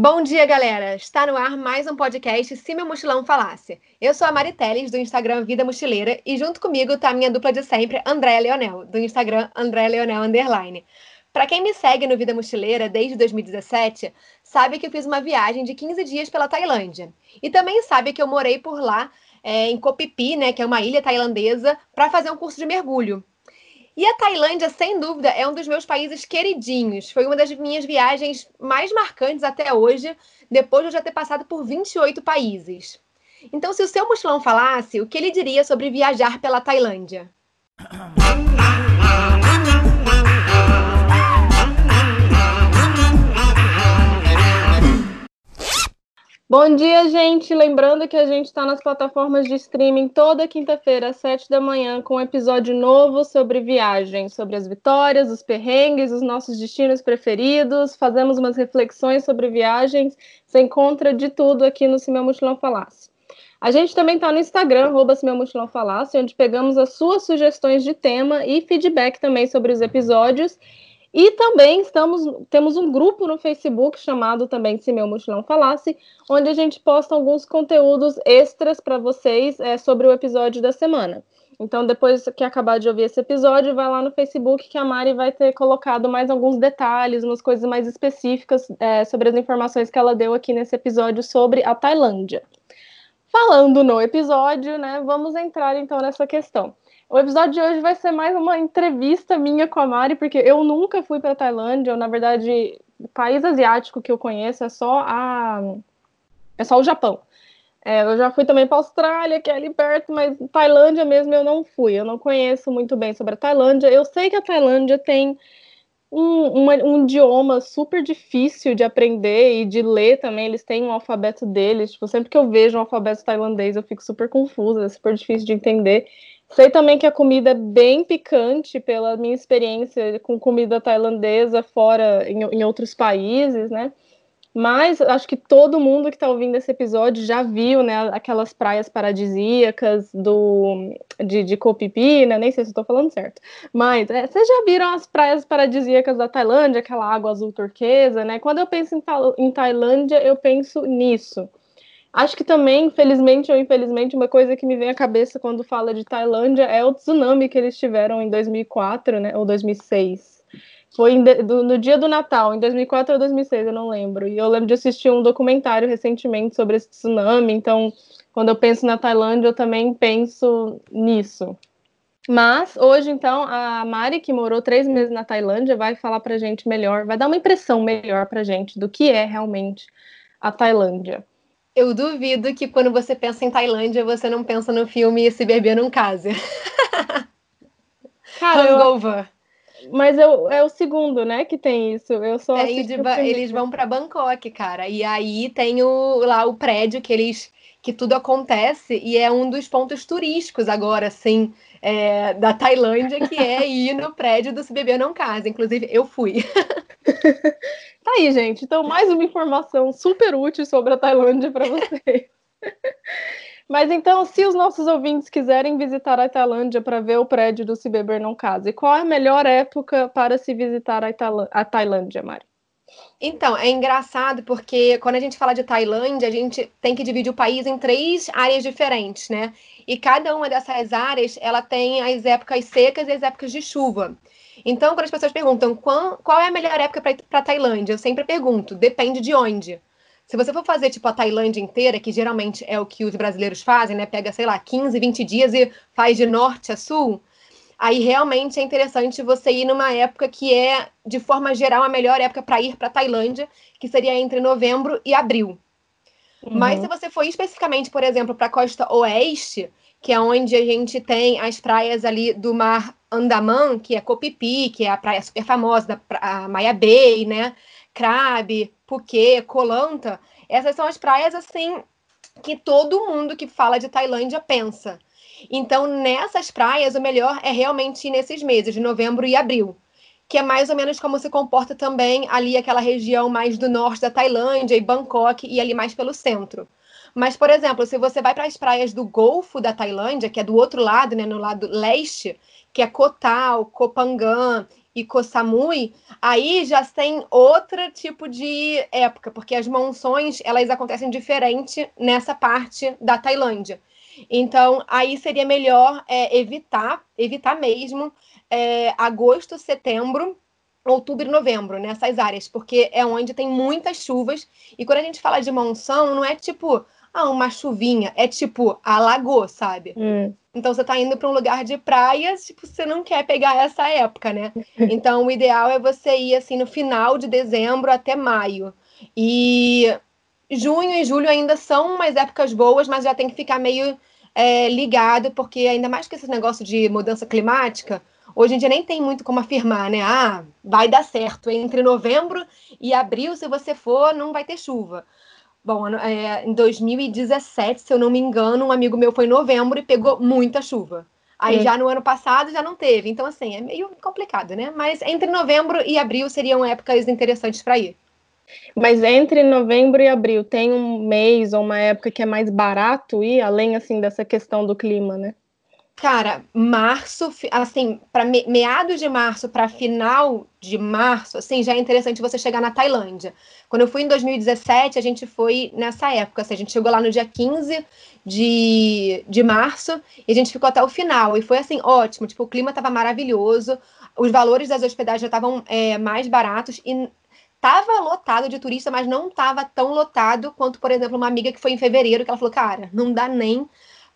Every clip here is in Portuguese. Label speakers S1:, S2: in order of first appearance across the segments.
S1: Bom dia, galera! Está no ar mais um podcast Se Meu Mochilão Falasse. Eu sou a Mari Teles, do Instagram Vida Mochileira, e junto comigo está a minha dupla de sempre, Andréa Leonel, do Instagram André Leonel Underline. Para quem me segue no Vida Mochileira desde 2017, sabe que eu fiz uma viagem de 15 dias pela Tailândia. E também sabe que eu morei por lá, é, em Koh Phi Phi, né, que é uma ilha tailandesa, para fazer um curso de mergulho. E a Tailândia, sem dúvida, é um dos meus países queridinhos. Foi uma das minhas viagens mais marcantes até hoje, depois de eu já ter passado por 28 países. Então, se o seu mochilão falasse, o que ele diria sobre viajar pela Tailândia?
S2: Bom dia, gente! Lembrando que a gente está nas plataformas de streaming toda quinta-feira, às sete da manhã, com um episódio novo sobre viagem, sobre as vitórias, os perrengues, os nossos destinos preferidos. Fazemos umas reflexões sobre viagens. Você encontra de tudo aqui no Se Meu Mochilão Falasse. A gente também está no Instagram, arroba Se Meu Mochilão Falasse, onde pegamos as suas sugestões de tema e feedback também sobre os episódios. E também estamos, temos um grupo no Facebook chamado também Se Meu Mochilão Falasse, onde a gente posta alguns conteúdos extras para vocês é, sobre o episódio da semana. Então, depois que acabar de ouvir esse episódio, vai lá no Facebook que a Mari vai ter colocado mais alguns detalhes, umas coisas mais específicas é, sobre as informações que ela deu aqui nesse episódio sobre a Tailândia. Falando no episódio, né, vamos entrar então nessa questão. O episódio de hoje vai ser mais uma entrevista minha com a Mari, porque eu nunca fui para Tailândia. Eu, na verdade, o país asiático que eu conheço é só a é só o Japão. É, eu já fui também para Austrália, que é ali perto, mas Tailândia mesmo eu não fui. Eu não conheço muito bem sobre a Tailândia. Eu sei que a Tailândia tem um, uma, um idioma super difícil de aprender e de ler também. Eles têm um alfabeto deles. Tipo, sempre que eu vejo um alfabeto tailandês, eu fico super confusa, é super difícil de entender. Sei também que a comida é bem picante, pela minha experiência com comida tailandesa fora em, em outros países, né? Mas acho que todo mundo que está ouvindo esse episódio já viu, né, aquelas praias paradisíacas do de, de Koh Phi Phi, né? Nem sei se estou falando certo. Mas é, vocês já viram as praias paradisíacas da Tailândia, aquela água azul turquesa, né? Quando eu penso em, em Tailândia, eu penso nisso. Acho que também, felizmente ou infelizmente, uma coisa que me vem à cabeça quando fala de Tailândia é o tsunami que eles tiveram em 2004, né, ou 2006. Foi do, no dia do Natal, em 2004 ou 2006, eu não lembro. E eu lembro de assistir um documentário recentemente sobre esse tsunami, então, quando eu penso na Tailândia, eu também penso nisso. Mas hoje, então, a Mari, que morou três meses na Tailândia, vai falar pra gente melhor, vai dar uma impressão melhor pra gente do que é realmente a Tailândia.
S1: Eu duvido que quando você pensa em Tailândia, você não pensa no filme Se Beber Não Case.
S2: Cara, Hangover. Eu... Mas eu, é o segundo, né, que tem isso. Eu só
S1: de, eles vão para Bangkok, cara. E aí tem o, lá o prédio que eles que tudo acontece e é um dos pontos turísticos agora, assim, é, da Tailândia, que é ir no prédio do Se Beber Não Casa. Inclusive, eu fui.
S2: Tá aí, gente. Então, mais uma informação super útil sobre a Tailândia para vocês. Mas então, se os nossos ouvintes quiserem visitar a Tailândia para ver o prédio do Se Beber Não Case, qual é a melhor época para se visitar a, Tailândia, Mari?
S1: Então, é engraçado porque quando a gente fala de Tailândia, a gente tem que dividir o país em três áreas diferentes, né? E cada uma dessas áreas, ela tem as épocas secas e as épocas de chuva. Então, quando as pessoas perguntam qual, qual é a melhor época para Tailândia, eu sempre pergunto, depende de onde. Se você for fazer, tipo, a Tailândia inteira, que geralmente é o que os brasileiros fazem, né? Pega, sei lá, 15, 20 dias e faz de norte a sul, aí realmente é interessante você ir numa época que é, de forma geral, a melhor época para ir para Tailândia, que seria entre novembro e abril. Uhum. Mas se você for especificamente, por exemplo, para a costa oeste, que é onde a gente tem as praias ali do mar Andaman, que é Copipi, que é a praia super famosa da Maya Bay, né? Crabe, Phuket, Kolanta. Essas são as praias assim que todo mundo que fala de Tailândia pensa. Então, nessas praias, o melhor é realmente nesses meses, de novembro e abril, que é mais ou menos como se comporta também ali aquela região mais do norte da Tailândia e Bangkok e ali mais pelo centro. Mas, por exemplo, se você vai para as praias do Golfo da Tailândia, que é do outro lado, né, no lado leste, que é Koh Phangan e Koh Samui, aí já tem outro tipo de época, porque as monções elas acontecem diferente nessa parte da Tailândia. Então, aí seria melhor é, evitar, evitar mesmo é, agosto, setembro, outubro e novembro, nessas áreas, porque é onde tem muitas chuvas. E quando a gente fala de monção, não é tipo, ah, uma chuvinha, é tipo, alagou, sabe? Hum. Então você tá indo para um lugar de praia, tipo, você não quer pegar essa época, né? Então o ideal é você ir assim no final de dezembro até maio. E junho e julho ainda são umas épocas boas, mas já tem que ficar meio é, ligado, porque ainda mais que esse negócio de mudança climática, hoje em dia nem tem muito como afirmar, né? Ah, vai dar certo. Entre novembro e abril, se você for, não vai ter chuva. Bom, é, em 2017, se eu não me engano, um amigo meu foi em novembro e pegou muita chuva. Aí é. já no ano passado já não teve. Então, assim, é meio complicado, né? Mas entre novembro e abril seriam épocas interessantes para ir.
S2: Mas entre novembro e abril tem um mês ou uma época que é mais barato ir, além assim dessa questão do clima, né?
S1: Cara, março, assim, para meados de março para final de março, assim, já é interessante você chegar na Tailândia. Quando eu fui em 2017, a gente foi nessa época, assim, a gente chegou lá no dia 15 de, de março e a gente ficou até o final. E foi, assim, ótimo, tipo, o clima estava maravilhoso, os valores das hospedagens já estavam é, mais baratos e tava lotado de turista, mas não tava tão lotado quanto, por exemplo, uma amiga que foi em fevereiro, que ela falou, cara, não dá nem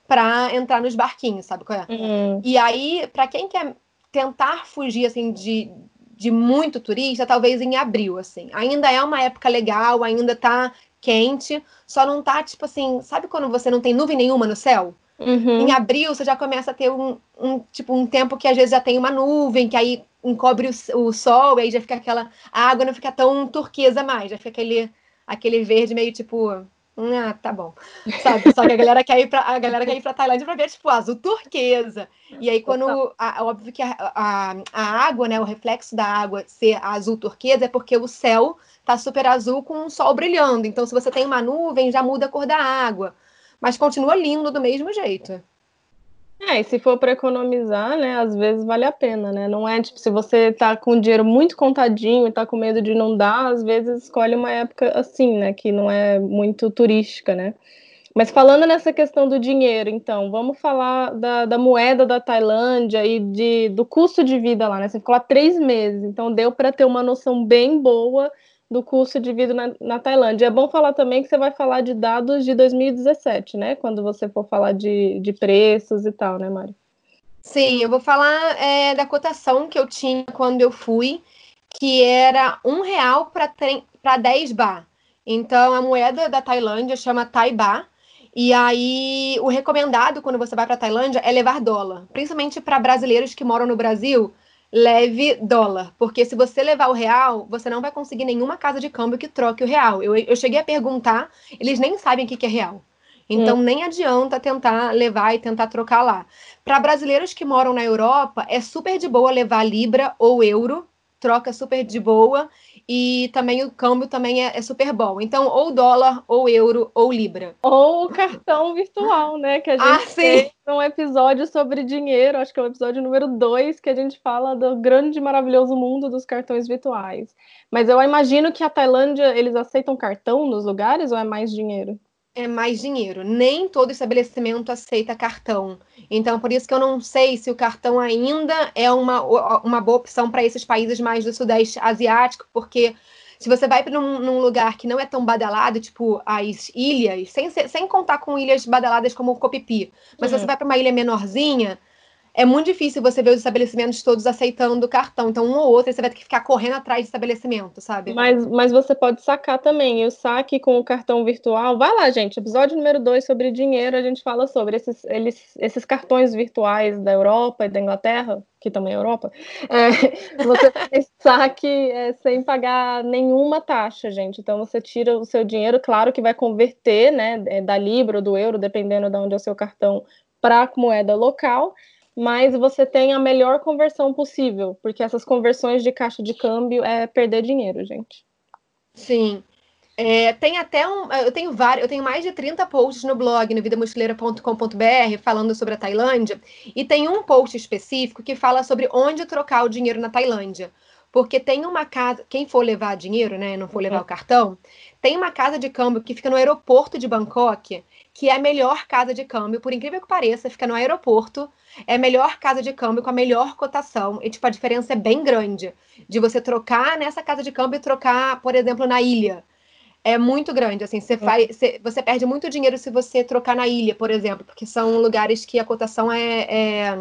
S1: para entrar nos barquinhos, sabe qual é? Uhum. E aí, para quem quer tentar fugir assim de, de muito turista, talvez em abril, assim. Ainda é uma época legal, ainda tá quente, só não tá tipo assim, sabe quando você não tem nuvem nenhuma no céu? Uhum. Em abril você já começa a ter um, um, tipo um tempo que às vezes já tem uma nuvem que aí encobre o, o sol e aí já fica aquela a água não fica tão turquesa mais, já fica aquele aquele verde meio tipo ah, tá bom. Sabe? Só que a galera quer ir pra, a galera quer ir pra Tailândia pra ver, tipo, azul turquesa. E aí, quando. A, óbvio que a, a, a, água, né? O reflexo da água ser azul turquesa é porque o céu tá super azul com o sol brilhando. Então, se você tem uma nuvem, já muda a cor da água. Mas continua lindo do mesmo jeito.
S2: É, e se for para economizar, né, às vezes vale a pena, né? Não é tipo, se você tá com dinheiro muito contadinho e tá com medo de não dar, às vezes escolhe uma época assim, né, que não é muito turística, né? Mas falando nessa questão do dinheiro, então, vamos falar da, da moeda da Tailândia e de, do custo de vida lá, né? Você ficou lá três meses, então deu para ter uma noção bem boa do custo de vida na, na, Tailândia. É bom falar também que você vai falar de dados de 2017, né? Quando você for falar de, de preços e tal, né, Mari?
S1: Sim, eu vou falar é, da cotação que eu tinha quando eu fui, que era um real para 10 bar. Então, a moeda da Tailândia chama Thai Baht. E aí, o recomendado quando você vai para a Tailândia é levar dólar, principalmente para brasileiros que moram no Brasil leve dólar, porque se você levar o real, você não vai conseguir nenhuma casa de câmbio que troque o real. Eu, eu cheguei a perguntar, eles nem sabem o que, que é real. Então, hum. nem adianta tentar levar e tentar trocar lá. Para brasileiros que moram na Europa, é super de boa levar libra ou euro, troca super de boa e também o câmbio também é, é, super bom. Então, ou dólar, ou euro, ou libra.
S2: Ou o cartão virtual, né? Que a gente ah, fez um episódio sobre dinheiro, acho que é o episódio número 2, que a gente fala do grande e maravilhoso mundo dos cartões virtuais. Mas eu imagino que a Tailândia, eles aceitam cartão nos lugares ou é mais dinheiro?
S1: É mais dinheiro. Nem todo estabelecimento aceita cartão. Então, por isso que eu não sei se o cartão ainda é uma, uma boa opção para esses países mais do Sudeste Asiático, porque se você vai para um, num lugar que não é tão badalado, tipo as ilhas, sem, sem contar com ilhas badaladas como o Copipi, mas uhum. se você vai para uma ilha menorzinha, é muito difícil você ver os estabelecimentos todos aceitando o cartão. Então, um ou outro, você vai ter que ficar correndo atrás de estabelecimento, sabe?
S2: Mas, mas você pode sacar também. E o saque com o cartão virtual. Vai lá, gente. Episódio número 2 sobre dinheiro, a gente fala sobre esses, eles, esses cartões virtuais da Europa e da Inglaterra, que também é Europa. É, você faz saque é, sem pagar nenhuma taxa, gente. Então, você tira o seu dinheiro, claro que vai converter, né, é, da Libra ou do euro, dependendo de onde é o seu cartão, para moeda local mas você tem a melhor conversão possível, porque essas conversões de caixa de câmbio é perder dinheiro, gente.
S1: Sim. É, tem até um. Eu tenho vários, eu tenho mais de 30 posts no blog, no vidamochileira.com.br, falando sobre a Tailândia. E tem um post específico que fala sobre onde trocar o dinheiro na Tailândia. Porque tem uma casa, quem for levar dinheiro, né? Não for levar uhum. o cartão, tem uma casa de câmbio que fica no aeroporto de Bangkok, que é a melhor casa de câmbio, por incrível que pareça, fica no aeroporto. É a melhor casa de câmbio com a melhor cotação. E, tipo, a diferença é bem grande de você trocar nessa casa de câmbio e trocar, por exemplo, na ilha é muito grande. Assim, você, faz, você, você, perde muito dinheiro se você trocar na ilha, por exemplo, porque são lugares que a cotação é, é,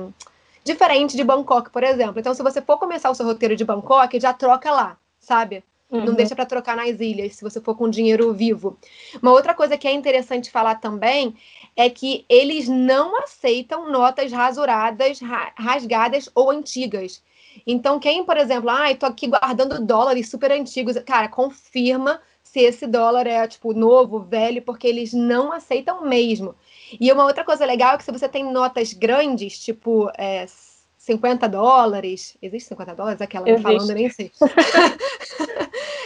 S1: diferente de Bangkok, por exemplo. Então, se você for começar o seu roteiro de Bangkok, já troca lá, sabe? Uhum. Não deixa para trocar nas ilhas, se você for com dinheiro vivo. Uma outra coisa que é interessante falar também é que eles não aceitam notas rasuradas, rasgadas ou antigas. Então, quem, por exemplo, ah, estou aqui guardando dólares super antigos, cara, confirma se esse dólar é, tipo, novo, velho, porque eles não aceitam mesmo. E uma outra coisa legal é que se você tem notas grandes, tipo é, 50 dólares, existe 50 dólares? Aquela existe. falando, nem sei.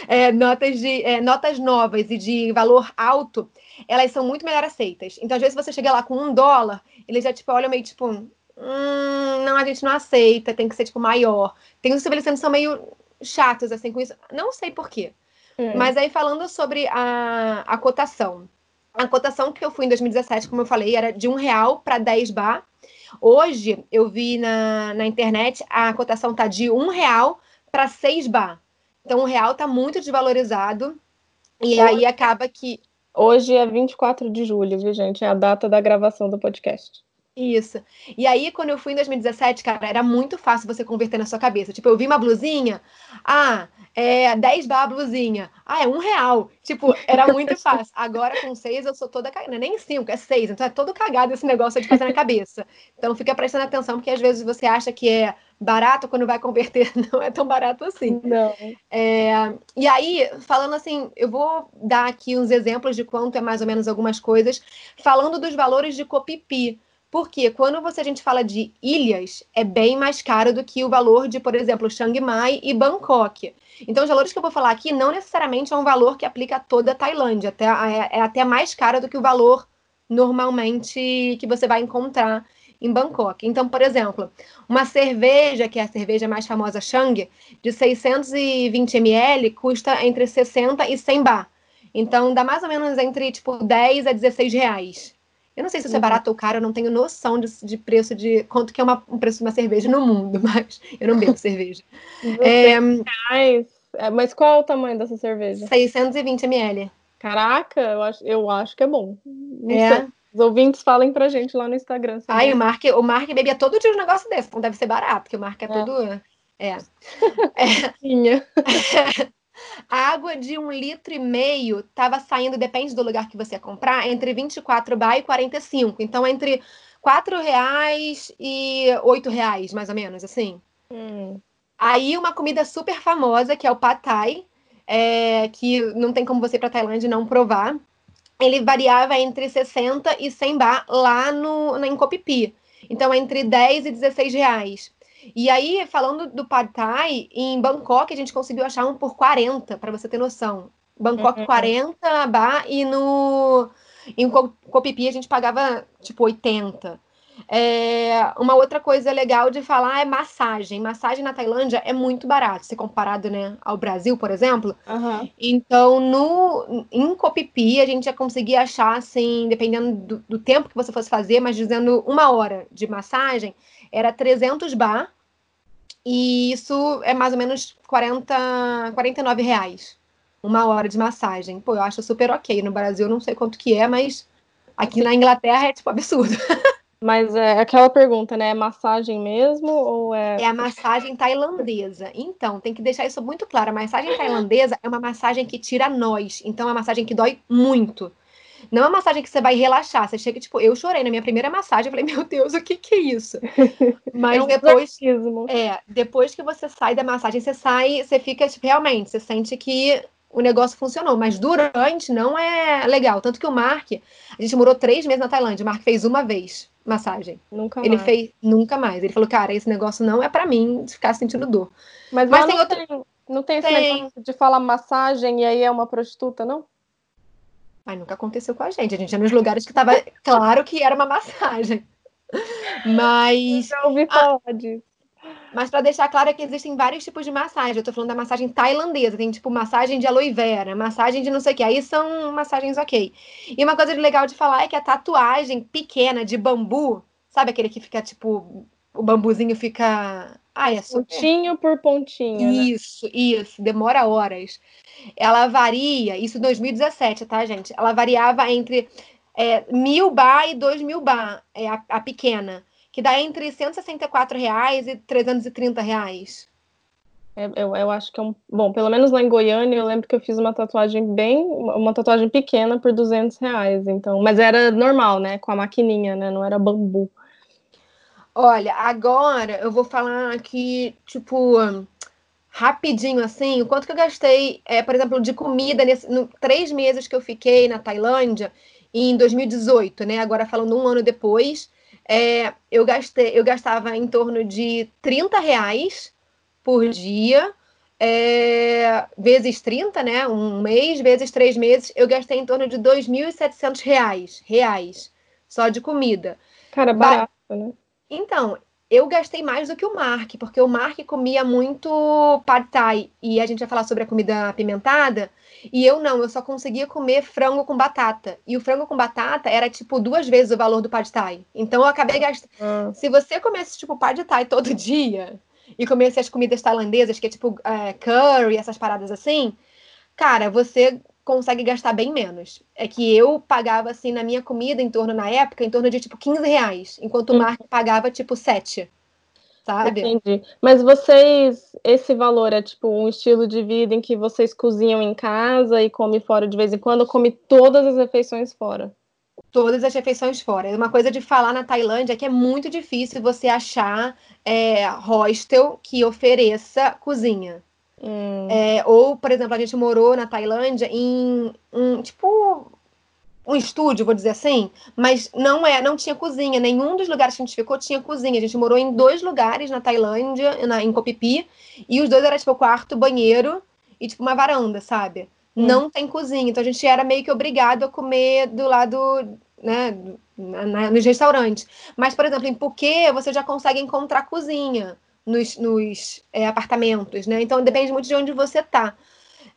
S1: é, notas, de, é, notas novas e de valor alto, elas são muito melhor aceitas. Então, às vezes, você chega lá com um dólar, eles já, tipo, olham meio, tipo, hum, não, a gente não aceita, tem que ser, tipo, maior. Tem uns estabelecimentos que são meio chatos, assim, com isso. Não sei por quê. Hum. Mas aí falando sobre a, a cotação. A cotação que eu fui em 2017, como eu falei, era de um real para 10 bar. Hoje eu vi na, na internet a cotação tá de um real para 6 bar. Então o real tá muito desvalorizado. E aí acaba que.
S2: Hoje é 24 de julho, viu, gente? É a data da gravação do podcast.
S1: Isso. E aí, quando eu fui em 2017, cara, era muito fácil você converter na sua cabeça. Tipo, eu vi uma blusinha, ah, é 10 bar blusinha. Ah, é um real. Tipo, era muito fácil. Agora, com seis, eu sou toda cagada. É nem cinco, é seis. Então, é todo cagado esse negócio de fazer na cabeça. Então, fica prestando atenção, porque às vezes você acha que é barato, quando vai converter, não é tão barato assim.
S2: Não.
S1: É... E aí, falando assim, eu vou dar aqui uns exemplos de quanto é mais ou menos algumas coisas, falando dos valores de Copipi. Porque quando você, a gente fala de ilhas, é bem mais caro do que o valor de, por exemplo, Chiang Mai e Bangkok. Então, os valores que eu vou falar aqui não necessariamente é um valor que aplica a toda a Tailândia. Até, é, é até mais caro do que o valor normalmente que você vai encontrar em Bangkok. Então, por exemplo, uma cerveja, que é a cerveja mais famosa Chang, de 620 ml, custa entre 60 e 100 baht. Então, dá mais ou menos entre, tipo, 10 a 16 reais. Eu não sei se isso é uhum. barato ou caro, eu não tenho noção de, de preço de quanto que é uma, um preço de uma cerveja no mundo, mas eu não bebo cerveja.
S2: É, é, mas qual é o tamanho dessa cerveja?
S1: 620 ml.
S2: Caraca, eu acho, eu acho que é bom. Não é. Sei. Os ouvintes falem pra gente lá no Instagram.
S1: Ai, o Mark, o Mark bebia todo dia um negócio desse, então deve ser barato, porque o Mark é, é. todo. É.
S2: é.
S1: A água de um litro e meio estava saindo, depende do lugar que você comprar, entre 24 baht e 45. Então, entre 4 reais e 8 reais, mais ou menos, assim.
S2: Hum.
S1: Aí, uma comida super famosa, que é o Pad Thai, é, que não tem como você ir para Tailândia e não provar. Ele variava entre 60 e 100 baht lá no, em Kopipi. Então, entre 10 e 16 reais. E aí, falando do Pad Thai, em Bangkok a gente conseguiu achar um por 40, para você ter noção. Bangkok uhum. 40 bar e no em Copipi a gente pagava tipo 80. É, uma outra coisa legal de falar é massagem. Massagem na Tailândia é muito barato, se comparado né, ao Brasil, por exemplo.
S2: Uhum.
S1: Então, no, em Copipi, a gente já conseguia achar, assim, dependendo do, do, tempo que você fosse fazer, mas dizendo uma hora de massagem, era 300 bar e isso é mais ou menos 40, 49 reais. Uma hora de massagem. Pô, eu acho super ok. No Brasil não sei quanto que é, mas aqui na Inglaterra é tipo absurdo.
S2: Mas é aquela pergunta, né? É massagem mesmo ou é.
S1: É a massagem tailandesa. Então, tem que deixar isso muito claro. A massagem tailandesa é uma massagem que tira nós. Então, é uma massagem que dói muito. Não é uma massagem que você vai relaxar. Você chega, tipo, eu chorei na minha primeira massagem. Eu falei, meu Deus, o que que é isso? Mas é um depois. É, depois que você sai da massagem, você sai, você fica, tipo, realmente, você sente que o negócio funcionou. Mas durante não é legal. Tanto que o Mark, a gente morou três meses na Tailândia. O Mark fez uma vez massagem.
S2: Nunca
S1: ele
S2: mais.
S1: fez nunca mais. Ele falou, cara, esse negócio não é para mim de ficar sentindo dor.
S2: Mas, Mas tem outra. Tem, não tem esse tem. negócio de falar massagem e aí é uma prostituta, não?
S1: Mas nunca aconteceu com a gente. A gente ia nos lugares que tava claro que era uma massagem. Mas.
S2: Eu já ouvi falar ah, disso.
S1: Mas para deixar claro é que existem vários tipos de massagem. Eu tô falando da massagem tailandesa. Tem tipo massagem de aloe vera, massagem de não sei o que. Aí são massagens ok. E uma coisa legal de falar é que a tatuagem pequena de bambu, sabe aquele que fica tipo. O bambuzinho fica. Ah, é
S2: super. Pontinho por pontinho.
S1: Isso, né? isso. Demora horas. Ela varia, isso em 2017, tá, gente? Ela variava entre é, mil bar e dois mil bar, é a, a pequena que dá entre 164 reais e 330 reais.
S2: É, eu, eu acho que é um. Bom, pelo menos lá em Goiânia, eu lembro que eu fiz uma tatuagem bem. Uma tatuagem pequena por 200 reais. Então, mas era normal, né? Com a maquininha, né? Não era bambu.
S1: Olha, agora eu vou falar aqui, tipo, rapidinho assim, o quanto que eu gastei, é, por exemplo, de comida nesse, no três meses que eu fiquei na Tailândia em 2018, né? Agora falando um ano depois, é, eu, gastei, eu gastava em torno de 30 reais por dia, é, vezes 30, né? Um mês, vezes três meses, eu gastei em torno de 2.700 reais, reais, só de comida.
S2: Cara, barato, ba né?
S1: Então, eu gastei mais do que o Mark, porque o Mark comia muito pad thai, e a gente vai falar sobre a comida apimentada, e eu não, eu só conseguia comer frango com batata. E o frango com batata era tipo duas vezes o valor do pad thai. Então eu acabei gastando. Ah. Se você comesse tipo pad thai todo dia e comesse as comidas tailandesas, que é tipo é, curry, essas paradas assim, cara, você consegue gastar bem menos. É que eu pagava assim na minha comida em torno na época, em torno de tipo 15 reais, enquanto o hum. Mark pagava tipo 7 sabe?
S2: Entendi. Mas vocês, esse valor é tipo um estilo de vida em que vocês cozinham em casa e comem fora de vez em quando, ou come todas as refeições fora?
S1: Todas as refeições fora. Uma coisa de falar na Tailândia é que é muito difícil você achar é, hostel que ofereça cozinha. Hum. É, ou, por exemplo, a gente morou na Tailândia em um tipo um estúdio, vou dizer assim, mas não é, não tinha cozinha. Nenhum dos lugares que a gente ficou tinha cozinha. A gente morou em dois lugares na Tailândia, na, em Copipi, e os dois eram tipo quarto, banheiro e tipo uma varanda, sabe? Hum. Não tem cozinha, então a gente era meio que obrigado a comer do lado, né, na, na, nos restaurantes. Mas, por exemplo, em Phuket você já consegue encontrar cozinha nos, nos é, apartamentos, né? Então depende muito de onde você tá.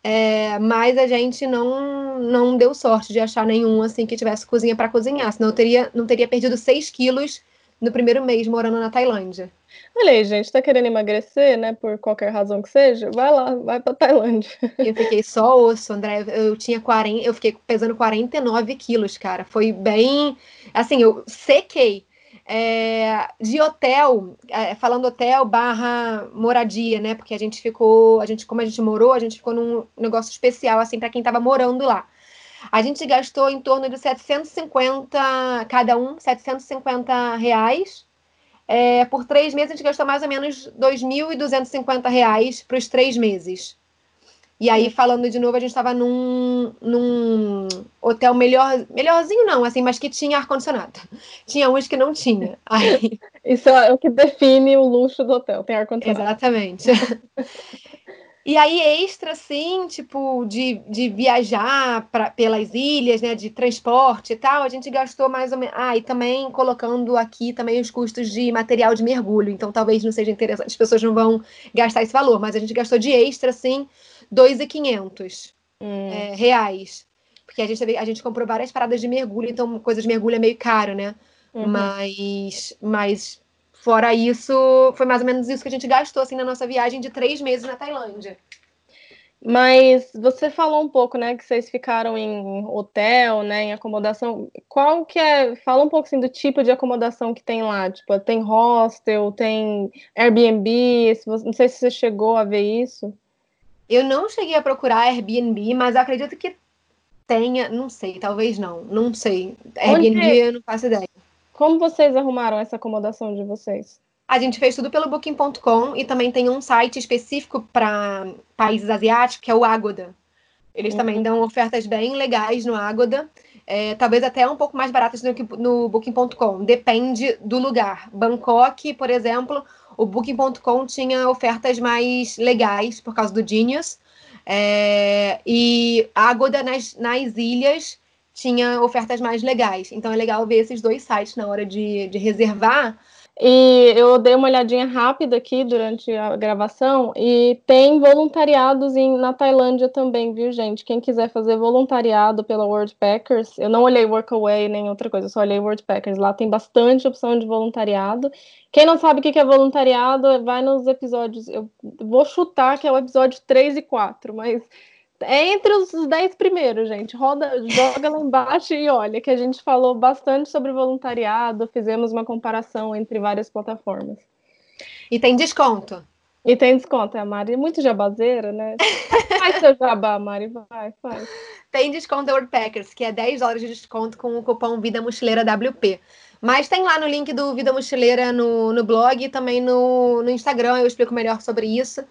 S1: É, mas a gente não, não deu sorte de achar nenhum assim que tivesse cozinha para cozinhar, senão eu teria, não teria perdido 6 quilos no primeiro mês morando na Tailândia.
S2: Olha aí, gente, tá querendo emagrecer, né? Por qualquer razão que seja, vai lá, vai pra Tailândia.
S1: Eu fiquei só osso, André. Eu tinha 40, eu fiquei pesando 49 quilos, cara. Foi bem. Assim, eu sequei. É, de hotel, é, falando hotel barra moradia, né? Porque a gente ficou, a gente, como a gente morou, a gente ficou num negócio especial, assim, para quem estava morando lá. A gente gastou em torno de 750, cada um, 750 reais. É, por três meses, a gente gastou mais ou menos 2.250 reais para os três meses. E aí, falando de novo, a gente estava num, num hotel melhor, melhorzinho não, assim, mas que tinha ar-condicionado. Tinha uns que não tinha. Aí...
S2: Isso é o que define o luxo do hotel, tem ar-condicionado.
S1: Exatamente. E aí, extra, assim, tipo, de, de viajar pra, pelas ilhas, né, de transporte e tal, a gente gastou mais ou menos. Ah, e também colocando aqui também os custos de material de mergulho. Então, talvez não seja interessante, as pessoas não vão gastar esse valor, mas a gente gastou de extra, assim, 2.500 hum. é, reais. Porque a gente, a gente comprou várias paradas de mergulho, então coisa de mergulho é meio caro, né? Uhum. Mas, mas fora isso, foi mais ou menos isso que a gente gastou assim, na nossa viagem de três meses na Tailândia.
S2: Mas você falou um pouco, né, que vocês ficaram em hotel, né, em acomodação. Qual que é? Fala um pouco assim do tipo de acomodação que tem lá. Tipo, tem hostel, tem Airbnb. Não sei se você chegou a ver isso.
S1: Eu não cheguei a procurar Airbnb, mas acredito que tenha, não sei, talvez não, não sei. Airbnb Onde... eu não faço ideia.
S2: Como vocês arrumaram essa acomodação de vocês?
S1: A gente fez tudo pelo Booking.com e também tem um site específico para países asiáticos, que é o Agoda. Eles uhum. também dão ofertas bem legais no Agoda, é, talvez até um pouco mais baratas do que no Booking.com. Depende do lugar. Bangkok, por exemplo, o Booking.com tinha ofertas mais legais por causa do Genius. É, e a Agoda nas, nas ilhas tinha ofertas mais legais. Então é legal ver esses dois sites na hora de, de reservar
S2: e eu dei uma olhadinha rápida aqui durante a gravação e tem voluntariados em, na Tailândia também, viu, gente? Quem quiser fazer voluntariado pela World Packers, eu não olhei Workaway nem outra coisa, só olhei World Packers. Lá tem bastante opção de voluntariado. Quem não sabe o que é voluntariado, vai nos episódios. Eu vou chutar que é o episódio 3 e 4, mas é entre os 10 primeiros, gente. Roda, joga lá embaixo e olha, que a gente falou bastante sobre voluntariado, fizemos uma comparação entre várias plataformas.
S1: E tem desconto.
S2: E tem desconto, é a Mari é muito jabazeira, né? Faz seu jabá, Mari, vai, faz.
S1: Tem desconto da Worldpackers, que é 10 dólares de desconto com o cupom Vida Mochileira WP. Mas tem lá no link do Vida Mochileira no, no blog e também no, no Instagram, eu explico melhor sobre isso.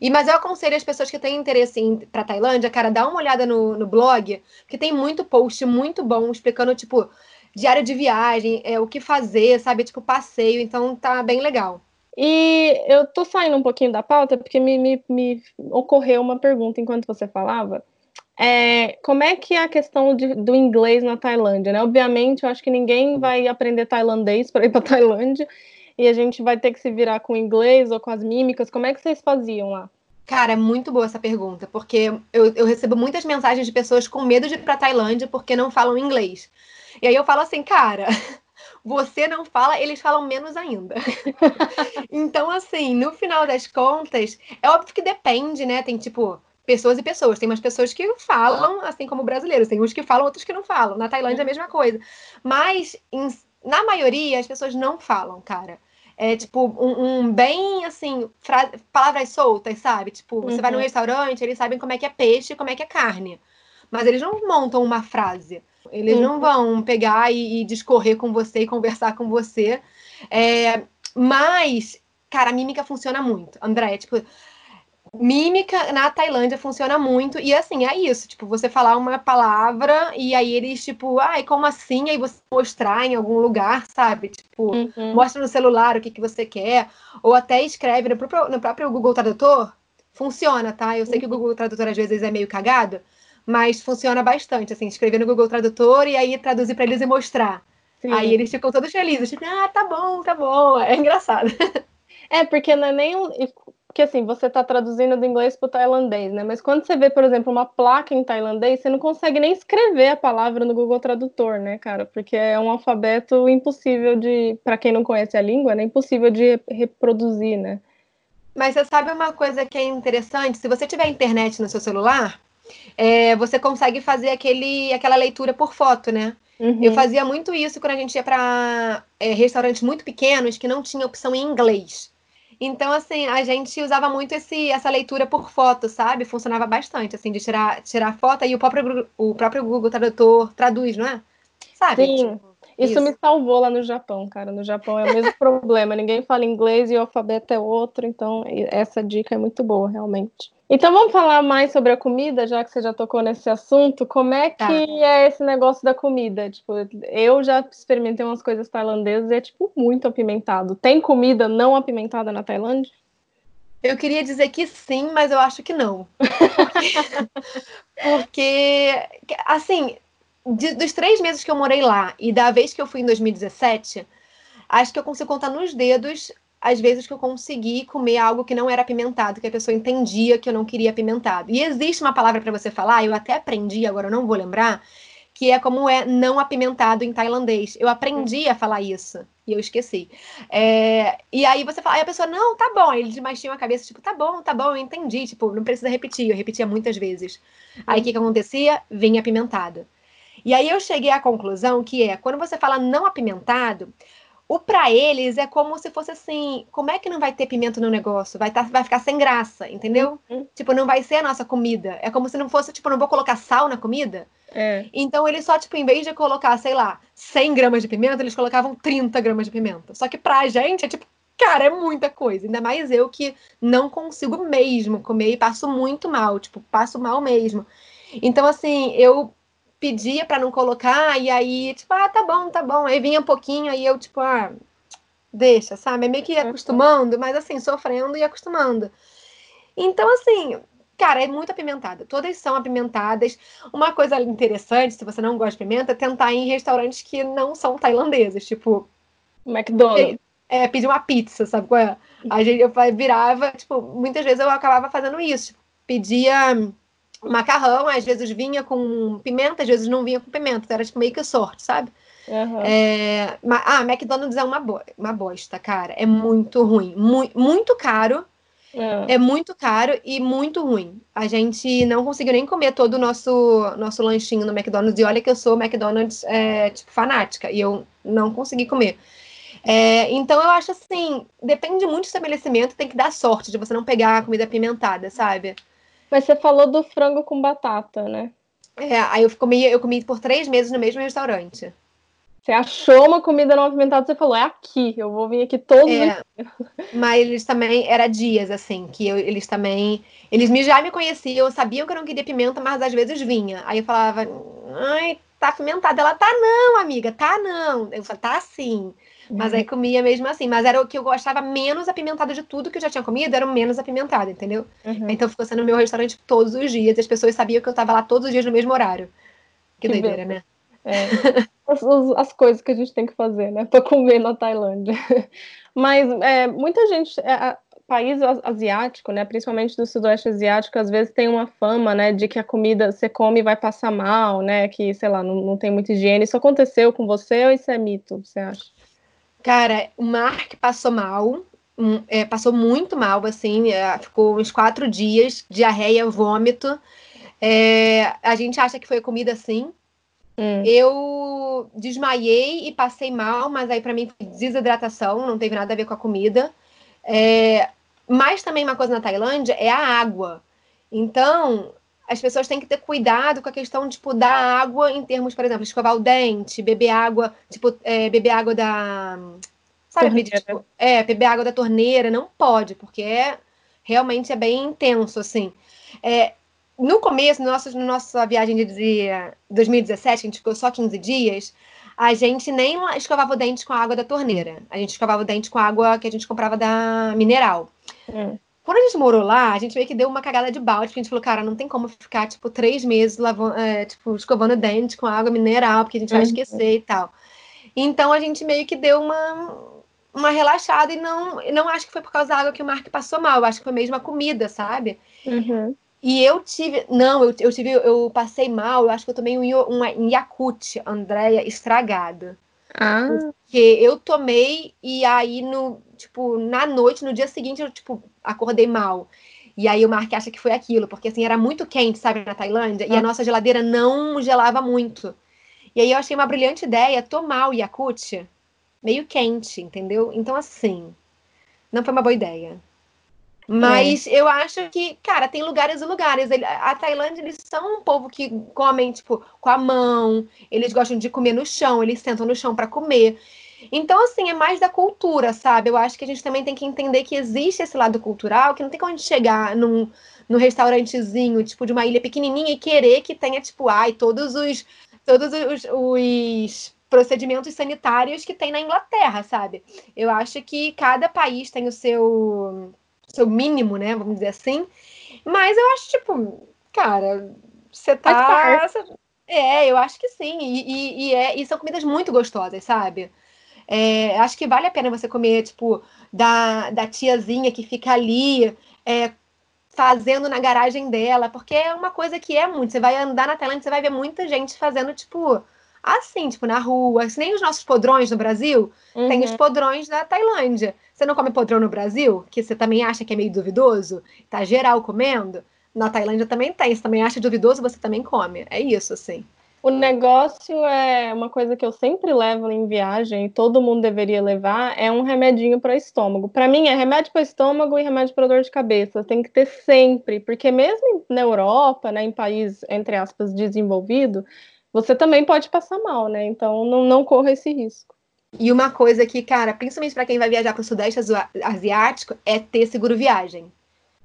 S1: E, mas eu aconselho as pessoas que têm interesse em para Tailândia, cara, dá uma olhada no, no blog, que tem muito post muito bom explicando, tipo, diário de viagem, é, o que fazer, sabe? Tipo, passeio, então tá bem legal.
S2: E eu tô saindo um pouquinho da pauta porque me, me, me ocorreu uma pergunta enquanto você falava. É, como é que é a questão de, do inglês na Tailândia, né? Obviamente, eu acho que ninguém vai aprender tailandês para ir para Tailândia, e a gente vai ter que se virar com o inglês ou com as mímicas. Como é que vocês faziam lá?
S1: Cara, é muito boa essa pergunta, porque eu, eu recebo muitas mensagens de pessoas com medo de ir para Tailândia porque não falam inglês. E aí eu falo assim, cara, você não fala, eles falam menos ainda. então, assim, no final das contas, é óbvio que depende, né? Tem tipo pessoas e pessoas. Tem umas pessoas que falam, assim como brasileiros, tem uns que falam, outros que não falam. Na Tailândia é a mesma coisa. Mas, em, na maioria, as pessoas não falam, cara é tipo um, um bem assim, palavras soltas, sabe? Tipo, você uhum. vai no restaurante, eles sabem como é que é peixe e como é que é carne. Mas eles não montam uma frase. Eles uhum. não vão pegar e, e, discorrer com você e conversar com você. É, mas, cara, a mímica funciona muito. André, tipo, mímica na Tailândia funciona muito. E assim, é isso. Tipo, você falar uma palavra e aí eles, tipo, ai, como assim? Aí você mostrar em algum lugar, sabe? Tipo, uhum. mostra no celular o que, que você quer. Ou até escreve no próprio, no próprio Google Tradutor. Funciona, tá? Eu sei que o Google Tradutor às vezes é meio cagado, mas funciona bastante. Assim, escrever no Google Tradutor e aí traduzir para eles e mostrar. Sim. Aí eles ficam todos felizes, tipo, ah, tá bom, tá bom. É engraçado.
S2: É, porque não é nem porque assim, você está traduzindo do inglês para o tailandês, né? Mas quando você vê, por exemplo, uma placa em tailandês, você não consegue nem escrever a palavra no Google Tradutor, né, cara? Porque é um alfabeto impossível de, para quem não conhece a língua, né? impossível de reproduzir, né?
S1: Mas você sabe uma coisa que é interessante? Se você tiver internet no seu celular, é, você consegue fazer aquele, aquela leitura por foto, né? Uhum. Eu fazia muito isso quando a gente ia para é, restaurantes muito pequenos que não tinha opção em inglês. Então, assim, a gente usava muito esse, essa leitura por foto, sabe? Funcionava bastante, assim, de tirar, tirar foto e o próprio, o próprio Google Tradutor traduz, não é?
S2: Sabe? Sim. Tipo, isso, isso, me salvou lá no Japão, cara. No Japão é o mesmo problema. Ninguém fala inglês e o alfabeto é outro, então essa dica é muito boa, realmente. Então vamos falar mais sobre a comida, já que você já tocou nesse assunto. Como é que tá. é esse negócio da comida? Tipo, eu já experimentei umas coisas tailandesas e é tipo muito apimentado. Tem comida não apimentada na Tailândia?
S1: Eu queria dizer que sim, mas eu acho que não. Porque, porque assim, de, dos três meses que eu morei lá e da vez que eu fui em 2017, acho que eu consigo contar nos dedos as vezes que eu consegui comer algo que não era apimentado, que a pessoa entendia que eu não queria apimentado. E existe uma palavra para você falar, eu até aprendi, agora eu não vou lembrar, que é como é não apimentado em tailandês. Eu aprendi a falar isso e eu esqueci. É, e aí você fala, aí a pessoa, não, tá bom. Aí eles baixinham a cabeça, tipo, tá bom, tá bom, eu entendi. Tipo, não precisa repetir. Eu repetia muitas vezes. Aí o que, que acontecia? Vinha apimentado. E aí eu cheguei à conclusão que é, quando você fala não apimentado, o para eles é como se fosse assim, como é que não vai ter pimenta no negócio? Vai, tá, vai ficar sem graça, entendeu? Uhum. Tipo, não vai ser a nossa comida. É como se não fosse, tipo, não vou colocar sal na comida. É. Então eles só, tipo, em vez de colocar, sei lá, 100 gramas de pimenta, eles colocavam 30 gramas de pimenta. Só que pra gente é tipo, cara, é muita coisa. Ainda mais eu que não consigo mesmo comer e passo muito mal, tipo, passo mal mesmo. Então, assim, eu pedia para não colocar, e aí, tipo, ah, tá bom, tá bom. Aí vinha um pouquinho, aí eu, tipo, ah, deixa, sabe? É meio que uhum. acostumando, mas assim, sofrendo e acostumando. Então, assim, cara, é muito apimentada. Todas são apimentadas. Uma coisa interessante, se você não gosta de pimenta, é tentar ir em restaurantes que não são tailandeses, tipo.
S2: McDonald's.
S1: É, pedir uma pizza, sabe qual é? A gente, eu virava, tipo, muitas vezes eu acabava fazendo isso. Tipo, pedia macarrão, às vezes vinha com pimenta, às vezes não vinha com pimenta. Então era tipo meio que sorte, sabe? Uhum. É, ah, McDonald's é uma, bo uma bosta, cara. É muito ruim. Mu muito caro. É. é. muito caro e muito ruim. A gente não conseguiu nem comer todo o nosso, nosso lanchinho no McDonald's. E olha que eu sou McDonald's, é, tipo, fanática. E eu não consegui comer. É, então eu acho assim, depende muito do estabelecimento, tem que dar sorte de você não pegar a comida apimentada, sabe?
S2: Mas você falou do frango com batata, né?
S1: É, aí eu comi, eu comi por três meses no mesmo restaurante.
S2: Você achou uma comida não apimentada, você falou, é aqui, eu vou vir aqui todos é,
S1: Mas eles também, era dias, assim, que eu, eles também, eles me, já me conheciam, sabiam que eu não queria pimenta, mas às vezes vinha. Aí eu falava, ai, tá apimentada. Ela, tá não, amiga, tá não. Eu falei, tá sim. Mas aí uhum. comia mesmo assim. Mas era o que eu gostava menos apimentado de tudo que eu já tinha comido, era o menos apimentado, entendeu? Uhum. Então ficou sendo meu restaurante todos os dias. E as pessoas sabiam que eu tava lá todos os dias no mesmo horário. Que, que doideira, né?
S2: É. As, as, coisas que a gente tem que fazer, né? Pra comer na Tailândia. Mas é, muita gente. É, país asiático, né, principalmente do sudoeste asiático, às vezes tem uma fama, né, de que a comida você come e vai passar mal, né, que, sei lá, não, não tem muita higiene. Isso aconteceu com você ou isso é mito, você acha?
S1: Cara, o Mark passou mal, um, é, passou muito mal, assim, é, ficou uns quatro dias, diarreia, vômito. É, a gente acha que foi comida sim. Hum. Eu desmaiei e passei mal, mas aí para mim foi desidratação, não teve nada a ver com a comida. É, mas também uma coisa na Tailândia é a água. Então, as pessoas têm que ter cuidado com a questão tipo, da água em termos, por exemplo, escovar o dente, beber água, tipo, é, beber água da. Sabe, tipo, é, beber água da torneira, não pode, porque é, realmente é bem intenso, assim. É, no começo, no nosso, no nossa viagem de 2017, a gente ficou só 15 dias, a gente nem escovava o dente com a água da torneira. A gente escovava o dente com a água que a gente comprava da mineral. Hum. Quando a gente morou lá, a gente meio que deu uma cagada de balde, porque a gente falou, cara, não tem como ficar, tipo, três meses lavando, é, tipo, escovando dente com água mineral, porque a gente vai uhum. esquecer e tal. Então a gente meio que deu uma, uma relaxada e não, não acho que foi por causa da água que o Mark passou mal, eu acho que foi mesmo a comida, sabe? Uhum. E eu tive. Não, eu, eu tive. Eu passei mal, eu acho que eu tomei um, um, um Yakut, Andréia, estragado. Ah. Porque eu tomei e aí no, tipo, na noite, no dia seguinte, eu, tipo, acordei mal. E aí o Mark acha que foi aquilo, porque assim, era muito quente, sabe, na Tailândia, ah. e a ah. nossa geladeira não gelava muito. E aí eu achei uma brilhante ideia tomar o Yakut meio quente, entendeu? Então, assim, não foi uma boa ideia. Mas é. eu acho que, cara, tem lugares e lugares. A Tailândia, eles são um povo que comem, tipo, com a mão, eles gostam de comer no chão, eles sentam no chão para comer. Então, assim, é mais da cultura, sabe? Eu acho que a gente também tem que entender que existe esse lado cultural, que não tem como a gente chegar num, num restaurantezinho, tipo, de uma ilha pequenininha e querer que tenha, tipo, ai, todos os, todos os, os procedimentos sanitários que tem na Inglaterra, sabe? Eu acho que cada país tem o seu seu mínimo, né? Vamos dizer assim. Mas eu acho, tipo, cara, você tá. É, eu acho que sim. E, e, e, é, e são comidas muito gostosas, sabe? É, acho que vale a pena você comer, tipo, da, da tiazinha que fica ali é, fazendo na garagem dela, porque é uma coisa que é muito. Você vai andar na Tailândia, você vai ver muita gente fazendo, tipo, assim, tipo, na rua. Nem os nossos podrões no Brasil, uhum. tem os podrões da Tailândia. Você não come podrão no Brasil, que você também acha que é meio duvidoso? Tá geral comendo? Na Tailândia também tem. Você também acha duvidoso, você também come. É isso, assim.
S2: O negócio é uma coisa que eu sempre levo em viagem, todo mundo deveria levar, é um remedinho para estômago. Para mim é remédio para estômago e remédio para dor de cabeça. Tem que ter sempre, porque mesmo na Europa, né, em país entre aspas desenvolvido, você também pode passar mal, né? Então não, não corra esse risco.
S1: E uma coisa que, cara, principalmente para quem vai viajar para o Sudeste Asiático, é ter seguro viagem.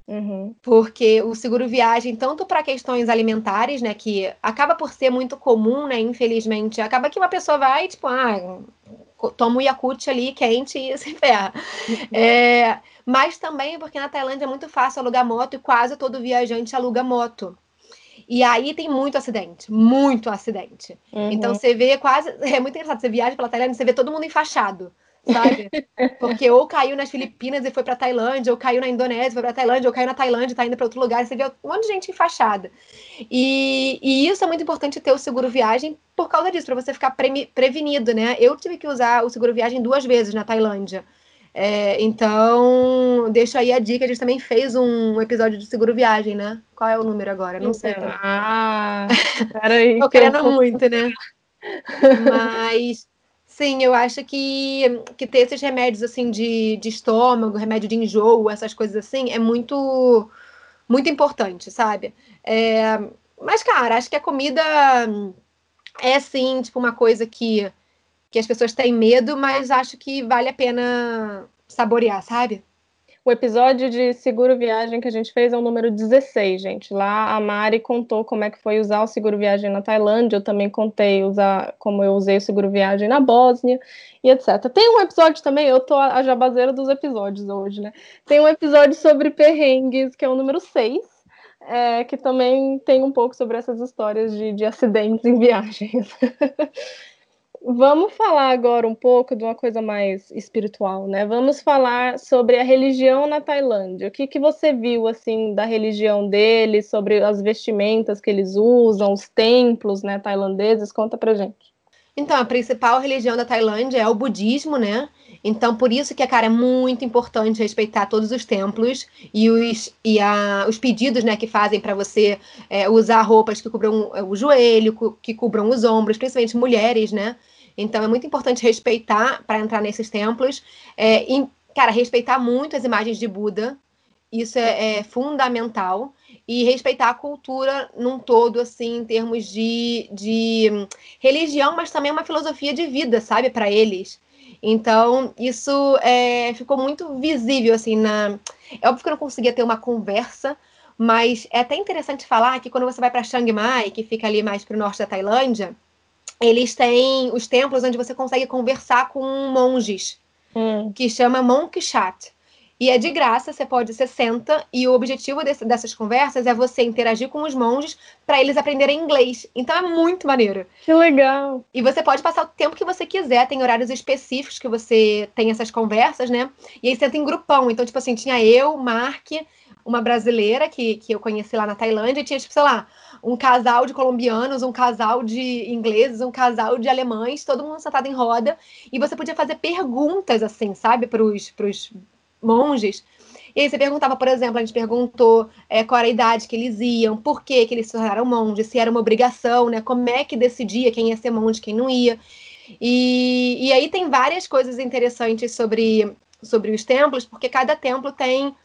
S1: Uhum. Porque o seguro viagem, tanto para questões alimentares, né, que acaba por ser muito comum, né, infelizmente, acaba que uma pessoa vai, tipo, ah, toma o Yakult ali quente e se ferra. É, mas também porque na Tailândia é muito fácil alugar moto e quase todo viajante aluga moto. E aí tem muito acidente, muito acidente. Uhum. Então você vê quase. É muito engraçado, você viaja pela Tailândia, você vê todo mundo enfaixado sabe? Porque ou caiu nas Filipinas e foi para Tailândia, ou caiu na Indonésia e foi para Tailândia, ou caiu na Tailândia e tá indo para outro lugar, você vê um monte de gente enfaixada. E, e isso é muito importante ter o seguro viagem por causa disso, para você ficar pre prevenido, né? Eu tive que usar o seguro viagem duas vezes na Tailândia. É, então, deixa aí a dica. A gente também fez um episódio de seguro viagem, né? Qual é o número agora? Não sei.
S2: Ah, peraí.
S1: Tô querendo muito, né? Mas Sim, eu acho que, que ter esses remédios assim de, de estômago, remédio de enjoo, essas coisas assim, é muito muito importante, sabe? É, mas, cara, acho que a comida é sim, tipo, uma coisa que, que as pessoas têm medo, mas acho que vale a pena saborear, sabe?
S2: O episódio de seguro viagem que a gente fez é o número 16, gente. Lá a Mari contou como é que foi usar o seguro viagem na Tailândia. Eu também contei usar como eu usei o seguro viagem na Bósnia e etc. Tem um episódio também, eu tô a jabazeira dos episódios hoje, né? Tem um episódio sobre perrengues, que é o número 6. É, que também tem um pouco sobre essas histórias de, de acidentes em viagens. Vamos falar agora um pouco de uma coisa mais espiritual, né? Vamos falar sobre a religião na Tailândia. O que, que você viu assim da religião deles, sobre as vestimentas que eles usam, os templos, né, tailandeses? Conta pra gente.
S1: Então, a principal religião da Tailândia é o budismo, né? Então, por isso que, cara, é muito importante respeitar todos os templos e os, e a, os pedidos né, que fazem para você é, usar roupas que cubram o joelho, que cubram os ombros, principalmente mulheres, né? Então é muito importante respeitar para entrar nesses templos. É, e, cara, respeitar muito as imagens de Buda. Isso é, é, fundamental. E respeitar a cultura num todo, assim, em termos de, de religião, mas também uma filosofia de vida, sabe, para eles. Então, isso é, ficou muito visível, assim, na. É óbvio que eu não conseguia ter uma conversa, mas é até interessante falar que quando você vai para Chiang Mai, que fica ali mais para o norte da Tailândia, eles têm os templos onde você consegue conversar com monges, hum. que chama Monk Chat. E é de graça, você pode, você senta, e o objetivo desse, dessas conversas é você interagir com os monges para eles aprenderem inglês. Então é muito maneiro.
S2: Que legal!
S1: E você pode passar o tempo que você quiser, tem horários específicos que você tem essas conversas, né? E aí senta em grupão. Então, tipo assim, tinha eu, Mark, uma brasileira que, que eu conheci lá na Tailândia, e tinha, tipo, sei lá, um casal de colombianos, um casal de ingleses, um casal de alemães, todo mundo sentado em roda, e você podia fazer perguntas assim, sabe, para os monges. E aí você perguntava, por exemplo, a gente perguntou é, qual era a idade que eles iam, por que, que eles se tornaram monges, se era uma obrigação, né? Como é que decidia quem ia ser monge, quem não ia. E, e aí tem várias coisas interessantes sobre, sobre os templos, porque cada templo tem,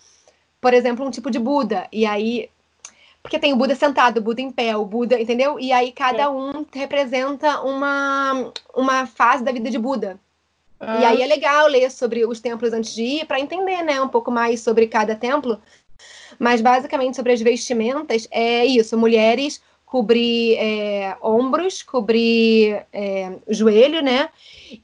S1: por exemplo, um tipo de Buda. E aí porque tem o Buda sentado, o Buda em pé, o Buda, entendeu? E aí cada é. um representa uma, uma fase da vida de Buda. Ah. E aí é legal ler sobre os templos antes de ir para entender, né, um pouco mais sobre cada templo. Mas basicamente sobre as vestimentas é isso: mulheres cobrir é, ombros, cobrir é, joelho, né?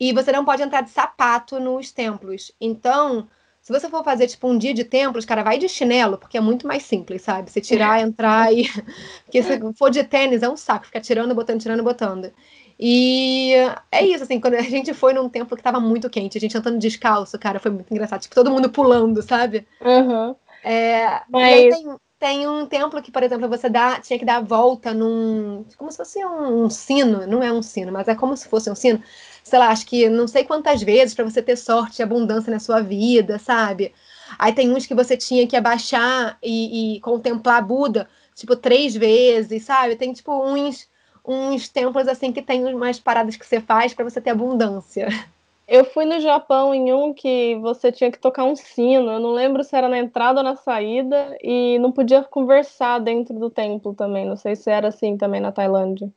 S1: E você não pode entrar de sapato nos templos. Então se você for fazer, tipo, um dia de templos, cara, vai de chinelo, porque é muito mais simples, sabe? Você tirar, é. entrar e. Porque se for de tênis, é um saco, ficar tirando, botando, tirando, botando. E é isso, assim, quando a gente foi num templo que tava muito quente, a gente andando descalço, cara, foi muito engraçado. Tipo, todo mundo pulando, sabe?
S2: Uhum.
S1: É, Mas... tem, tem um templo que, por exemplo, você dá, tinha que dar a volta num. Como se fosse um, um sino, não é um sino, mas é como se fosse um sino sei lá, acho que não sei quantas vezes para você ter sorte e abundância na sua vida, sabe? Aí tem uns que você tinha que abaixar e, e contemplar Buda, tipo, três vezes, sabe? Tem, tipo, uns, uns templos, assim, que tem umas paradas que você faz para você ter abundância.
S2: Eu fui no Japão em um que você tinha que tocar um sino. Eu não lembro se era na entrada ou na saída. E não podia conversar dentro do templo também. Não sei se era assim também na Tailândia.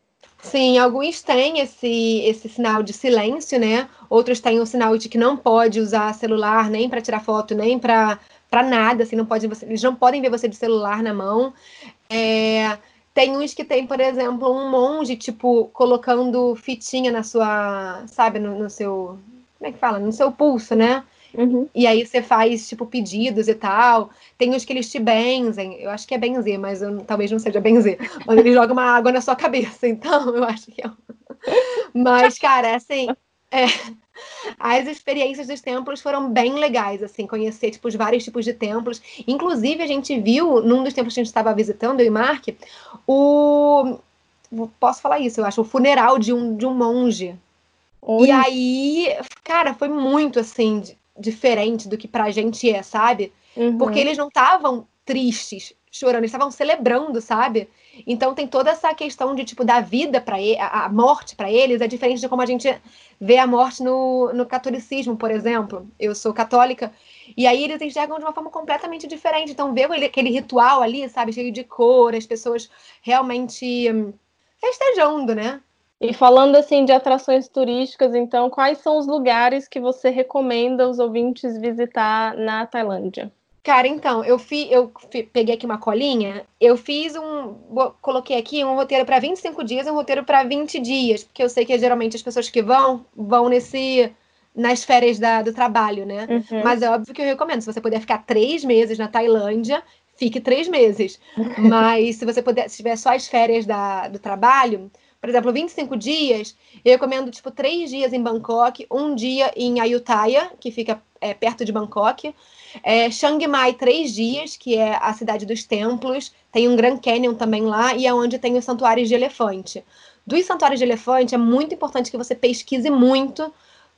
S1: Sim, alguns têm esse, esse sinal de silêncio, né? Outros têm o sinal de que não pode usar celular nem para tirar foto, nem para nada, assim, não pode eles não podem ver você de celular na mão. É, tem uns que tem, por exemplo, um monge, tipo, colocando fitinha na sua, sabe, no, no seu, como é que fala? No seu pulso, né? Uhum. E aí você faz, tipo, pedidos e tal. Tem uns que eles te benzem. Eu acho que é benzer, mas eu, talvez não seja benzer. Mas eles jogam uma água na sua cabeça. Então, eu acho que é. Mas, cara, assim, é, as experiências dos templos foram bem legais, assim, conhecer tipo, os vários tipos de templos. Inclusive, a gente viu, num dos templos que a gente estava visitando, eu e Mark, o. Posso falar isso, eu acho, o funeral de um, de um monge. Oi. E aí, cara, foi muito assim, diferente do que pra gente é, sabe? Uhum. Porque eles não estavam tristes, chorando, eles estavam celebrando, sabe? Então tem toda essa questão de tipo da vida para a morte para eles é diferente de como a gente vê a morte no, no catolicismo, por exemplo. Eu sou católica e aí eles enxergam de uma forma completamente diferente. Então ver aquele ritual ali, sabe, cheio de cor, as pessoas realmente hum, festejando, né?
S2: E falando assim de atrações turísticas, então, quais são os lugares que você recomenda os ouvintes visitar na Tailândia?
S1: Cara, então, eu, fi, eu fi, peguei aqui uma colinha, eu fiz um. Coloquei aqui um roteiro para 25 dias e um roteiro para 20 dias, porque eu sei que geralmente as pessoas que vão, vão nesse. nas férias da, do trabalho, né? Uhum. Mas é óbvio que eu recomendo. Se você puder ficar três meses na Tailândia, fique três meses. Mas se você puder, se tiver só as férias da, do trabalho, por exemplo, 25 dias, eu recomendo, tipo, três dias em Bangkok, um dia em Ayutthaya, que fica é, perto de Bangkok, é, Chiang Mai, três dias, que é a cidade dos templos. Tem um Grand Canyon também lá e é onde tem os santuários de elefante. Dos santuários de elefante, é muito importante que você pesquise muito,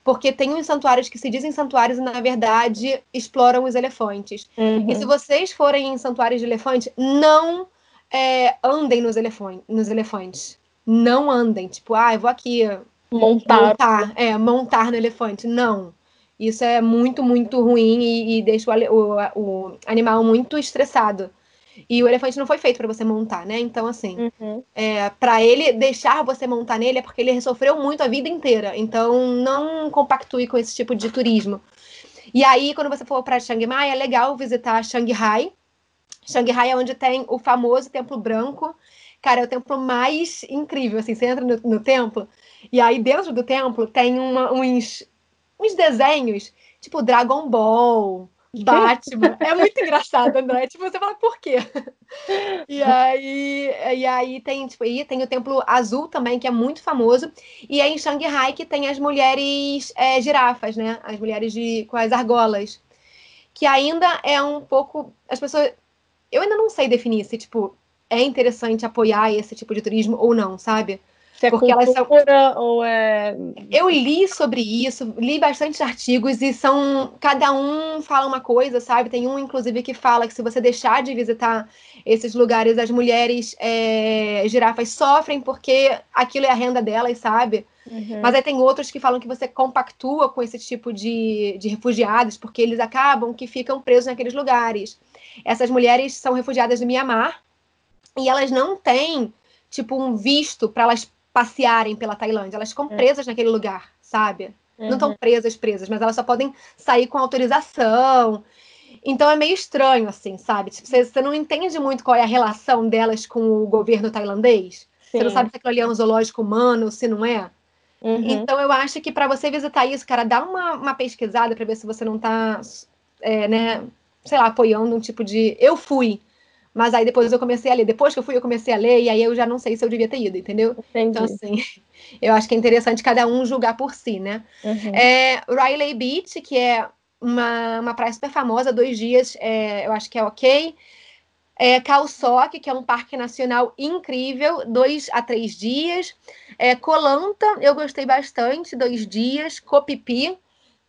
S1: porque tem uns santuários que se dizem santuários e, na verdade, exploram os elefantes. Uhum. E se vocês forem em santuários de elefante, não é, andem nos, elefante, nos elefantes. Não andem. Tipo, ah, eu vou aqui
S2: montar.
S1: montar. É, montar no elefante. Não. Isso é muito, muito ruim e, e deixa o, o, o, animal muito estressado. E o elefante não foi feito para você montar, né? Então, assim, uhum. é, para ele deixar você montar nele é porque ele sofreu muito a vida inteira. Então, não compactue com esse tipo de turismo. E aí, quando você for para Chiang Mai, é legal visitar Shanghai. Shanghai é onde tem o famoso Templo Branco. Cara, é o templo mais incrível. Assim, você entra no, no templo, e aí dentro do templo tem uma, uns uns desenhos, tipo Dragon Ball, Batman. É muito engraçado, André. Tipo, você fala, por quê? E aí, e aí tem, tipo, aí tem o Templo Azul também, que é muito famoso. E é em Shanghai que tem as mulheres é, girafas, né? As mulheres de, com as argolas. Que ainda é um pouco. As pessoas. Eu ainda não sei definir se, tipo, é interessante apoiar esse tipo de turismo ou não, sabe?
S2: Se é porque elas são ou é
S1: Eu li sobre isso, li bastante artigos e são cada um fala uma coisa, sabe? Tem um inclusive que fala que se você deixar de visitar esses lugares, as mulheres é, girafas sofrem porque aquilo é a renda delas, sabe? Uhum. Mas aí tem outros que falam que você compactua com esse tipo de, de refugiados, porque eles acabam que ficam presos naqueles lugares. Essas mulheres são refugiadas do Mianmar e elas não têm tipo um visto para elas passearem pela Tailândia. Elas ficam é. presas naquele lugar, sabe? Uhum. Não estão presas, presas, mas elas só podem sair com autorização. Então é meio estranho, assim, sabe? Tipo, você, você não entende muito qual é a relação delas com o governo tailandês. Sim. Você não sabe se aquilo ali é um zoológico humano, se não é. Uhum. Então eu acho que para você visitar isso, cara, dá uma, uma pesquisada para ver se você não tá, é, né, sei lá, apoiando um tipo de. Eu fui. Mas aí depois eu comecei a ler. Depois que eu fui, eu comecei a ler, e aí eu já não sei se eu devia ter ido, entendeu? Entendi. Então, assim, eu acho que é interessante cada um julgar por si, né? Uhum. É, Riley Beach, que é uma, uma praia super famosa, dois dias, é, eu acho que é ok. É, Calçoque, que é um parque nacional incrível, dois a três dias. É, Colanta, eu gostei bastante, dois dias. Copipi,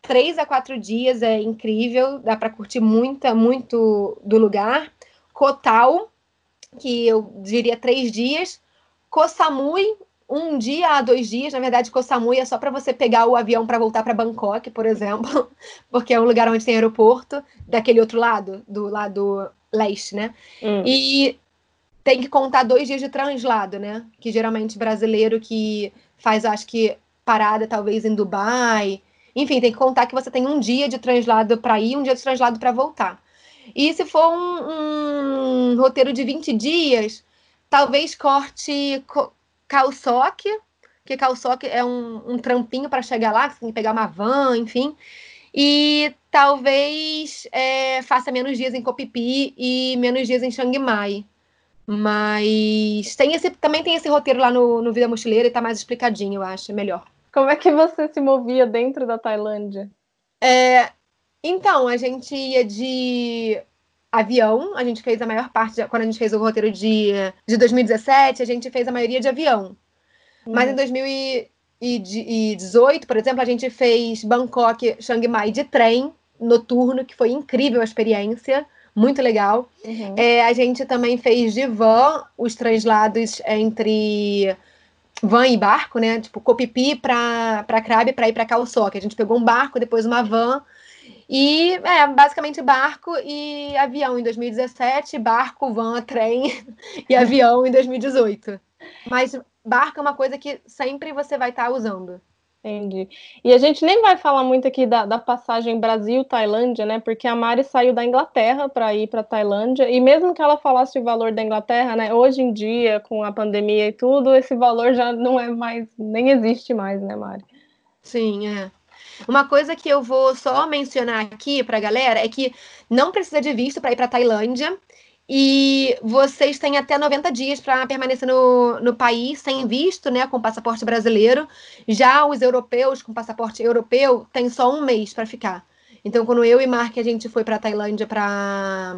S1: três a quatro dias, é incrível, dá para curtir muita, muito do lugar. Kotal, que eu diria três dias, Koh Samui, um dia a dois dias. Na verdade, Koh Samui é só para você pegar o avião para voltar para Bangkok, por exemplo, porque é um lugar onde tem aeroporto, daquele outro lado, do lado leste, né? Hum. E tem que contar dois dias de translado, né? Que geralmente brasileiro que faz, acho que, parada talvez em Dubai. Enfim, tem que contar que você tem um dia de translado para ir, um dia de translado para voltar. E se for um, um roteiro de 20 dias, talvez corte Calçoque, que Calçoque é um, um trampinho para chegar lá, você tem que pegar uma van, enfim. E talvez é, faça menos dias em Copipi e menos dias em Chiang Mai. Mas tem esse, também tem esse roteiro lá no, no Vida Mochileira e tá mais explicadinho, eu acho, melhor.
S2: Como é que você se movia dentro da Tailândia?
S1: É, então, a gente ia de avião, a gente fez a maior parte, de, quando a gente fez o roteiro de, de 2017, a gente fez a maioria de avião. Uhum. Mas em 2018, por exemplo, a gente fez Bangkok, Chiang Mai de trem noturno, que foi incrível a experiência muito legal. Uhum. É, a gente também fez de van os translados entre van e barco, né? Tipo, Copipi para Crabe para ir para Calçoque. A gente pegou um barco, depois uma van. E é basicamente barco e avião em 2017, barco, van, trem e avião em 2018. Mas barco é uma coisa que sempre você vai estar tá usando.
S2: Entendi. E a gente nem vai falar muito aqui da, da passagem Brasil-Tailândia, né? Porque a Mari saiu da Inglaterra para ir para Tailândia, e mesmo que ela falasse o valor da Inglaterra, né? Hoje em dia, com a pandemia e tudo, esse valor já não é mais, nem existe mais, né, Mari?
S1: Sim, é. Uma coisa que eu vou só mencionar aqui para a galera é que não precisa de visto para ir para Tailândia. E vocês têm até 90 dias para permanecer no, no país sem visto, né, com passaporte brasileiro. Já os europeus com passaporte europeu têm só um mês para ficar. Então, quando eu e Mark a gente foi para Tailândia para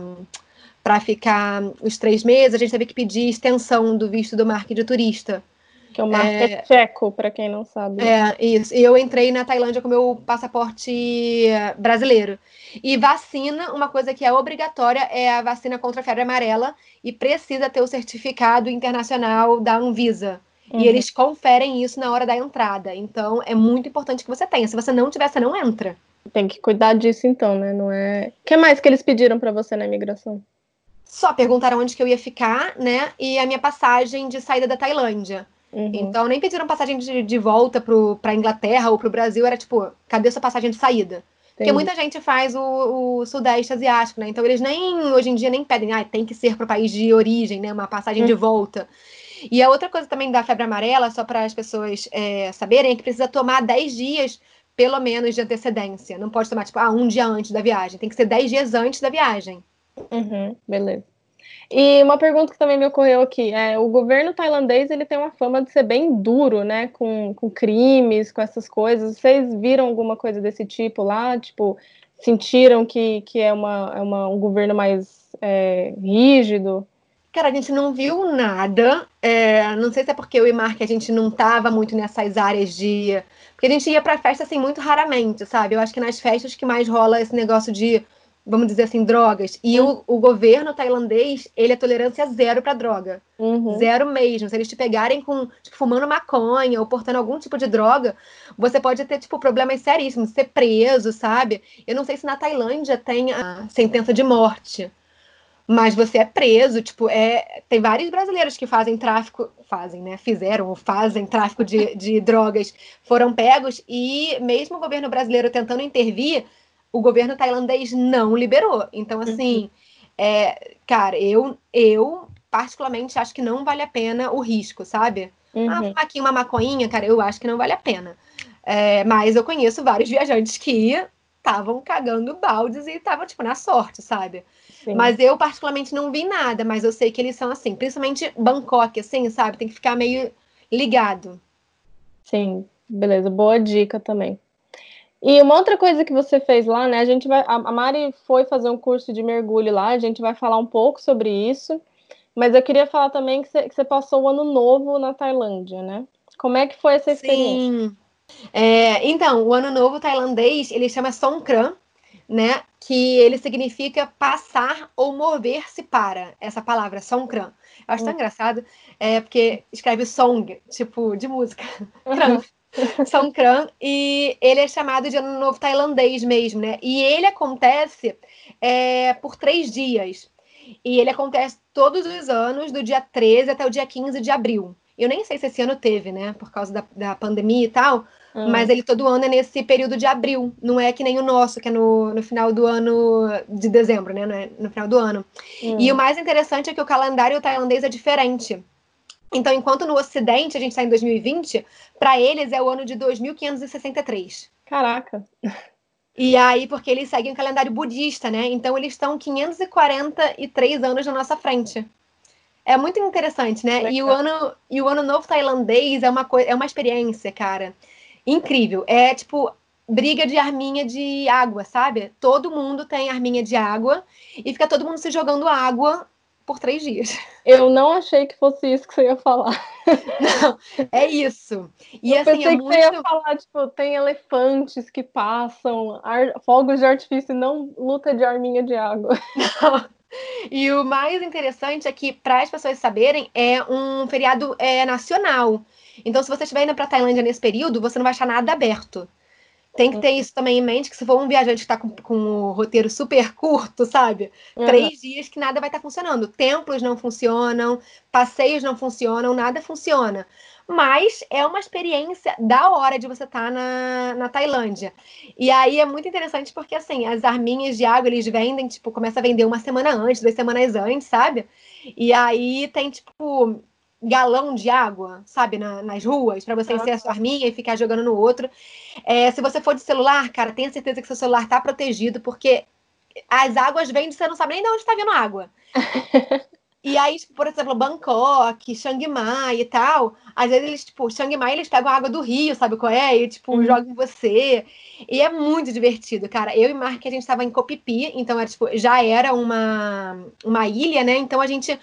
S1: para ficar os três meses, a gente teve que pedir extensão do visto do Mark de turista.
S2: Que é o Mark é, é tcheco, para quem não sabe.
S1: É, isso. E eu entrei na Tailândia com meu passaporte brasileiro. E vacina, uma coisa que é obrigatória é a vacina contra a febre amarela e precisa ter o certificado internacional da Anvisa. Uhum. E eles conferem isso na hora da entrada. Então é muito importante que você tenha. Se você não tiver, você não entra.
S2: Tem que cuidar disso então, né? Não é. O que mais que eles pediram para você na imigração?
S1: Só perguntaram onde que eu ia ficar, né? E a minha passagem de saída da Tailândia. Uhum. Então nem pediram passagem de, de volta para Inglaterra ou para o Brasil, era tipo, cadê sua passagem de saída? Porque muita gente faz o, o, Sudeste Asiático, né? Então eles nem, hoje em dia, nem pedem, ah, tem que ser para o país de origem, né? Uma passagem de uhum. volta. E a outra coisa também da febre amarela, só para as pessoas é, saberem, é que precisa tomar 10 dias, pelo menos, de antecedência. Não pode tomar, tipo, ah, um dia antes da viagem. Tem que ser 10 dias antes da viagem.
S2: Uhum, beleza. E uma pergunta que também me ocorreu aqui é o governo tailandês ele tem uma fama de ser bem duro, né, com, com crimes, com essas coisas. Vocês viram alguma coisa desse tipo lá? Tipo, sentiram que, que é, uma, é uma, um governo mais é, rígido?
S1: Cara, a gente não viu nada. É, não sei se é porque eu e Mark a gente não tava muito nessas áreas de. Porque a gente ia pra festa assim muito raramente, sabe? Eu acho que nas festas que mais rola esse negócio de vamos dizer assim, drogas. E uhum. o, o, governo tailandês, ele é tolerância zero para droga. Uhum. Zero mesmo. Se eles te pegarem com, tipo, fumando maconha ou portando algum tipo de droga, você pode ter, tipo, problemas seríssimos, ser preso, sabe? Eu não sei se na Tailândia tem a sentença de morte. Mas você é preso, tipo, é, tem vários brasileiros que fazem tráfico, fazem, né? Fizeram ou fazem tráfico de, de drogas, foram pegos, e mesmo o governo brasileiro tentando intervir, o governo tailandês não liberou. Então, assim, uhum. é, cara, eu, eu particularmente acho que não vale a pena o risco, sabe? Uhum. Ah, aqui uma maconhinha, cara, eu acho que não vale a pena. É, mas eu conheço vários viajantes que estavam cagando baldes e estavam, tipo, na sorte, sabe? Sim. Mas eu, particularmente, não vi nada, mas eu sei que eles são assim, principalmente Bangkok, assim, sabe? Tem que ficar meio ligado.
S2: Sim, beleza, boa dica também. E uma outra coisa que você fez lá, né? A gente vai. A Mari foi fazer um curso de mergulho lá, a gente vai falar um pouco sobre isso. Mas eu queria falar também que você, que você passou o ano novo na Tailândia, né? Como é que foi essa experiência?
S1: Sim. É, então, o ano novo tailandês, ele chama Songkran, né? Que ele significa passar ou mover-se para. Essa palavra, Songkran. Eu acho tão hum. engraçado, é, porque escreve song, tipo, de música. Kran. Songkran, e ele é chamado de Ano Novo Tailandês mesmo, né? E ele acontece é, por três dias. E ele acontece todos os anos, do dia 13 até o dia 15 de abril. Eu nem sei se esse ano teve, né? Por causa da, da pandemia e tal. Hum. Mas ele todo ano é nesse período de abril. Não é que nem o nosso, que é no, no final do ano de dezembro, né? No, é no final do ano. Hum. E o mais interessante é que o calendário tailandês é diferente. Então, enquanto no Ocidente a gente está em 2020, para eles é o ano de 2563.
S2: Caraca!
S1: E aí, porque eles seguem o calendário budista, né? Então, eles estão 543 anos na nossa frente. É muito interessante, né? E o, ano, e o ano novo tailandês é uma, coisa, é uma experiência, cara, incrível. É tipo briga de arminha de água, sabe? Todo mundo tem arminha de água e fica todo mundo se jogando água por três dias.
S2: Eu não achei que fosse isso que você ia falar.
S1: Não, é isso.
S2: E eu assim, pensei é que muito... você ia falar, tipo, tem elefantes que passam, ar... fogos de artifício, não luta de arminha de água. Não.
S1: E o mais interessante é que, para as pessoas saberem, é um feriado é, nacional. Então, se você estiver indo para Tailândia nesse período, você não vai achar nada aberto. Tem que ter isso também em mente, que se for um viajante que está com, com um roteiro super curto, sabe? Uhum. Três dias que nada vai estar tá funcionando. Templos não funcionam, passeios não funcionam, nada funciona. Mas é uma experiência da hora de você estar tá na, na Tailândia. E aí é muito interessante porque, assim, as arminhas de água eles vendem, tipo, começa a vender uma semana antes, duas semanas antes, sabe? E aí tem, tipo, galão de água, sabe, na, nas ruas, para você encher a sua arminha e ficar jogando no outro. É, se você for de celular, cara, tenha certeza que seu celular tá protegido, porque as águas vêm e você não sabe nem de onde está vindo água. e aí, tipo, por exemplo, Bangkok, Chiang Mai e tal, às vezes eles, tipo, Chiang Mai, eles pegam a água do rio, sabe qual é? E, tipo, uhum. jogam em você. E é muito divertido, cara. Eu e Mark, a gente estava em Kopipi, então era, tipo, já era uma, uma ilha, né? Então a gente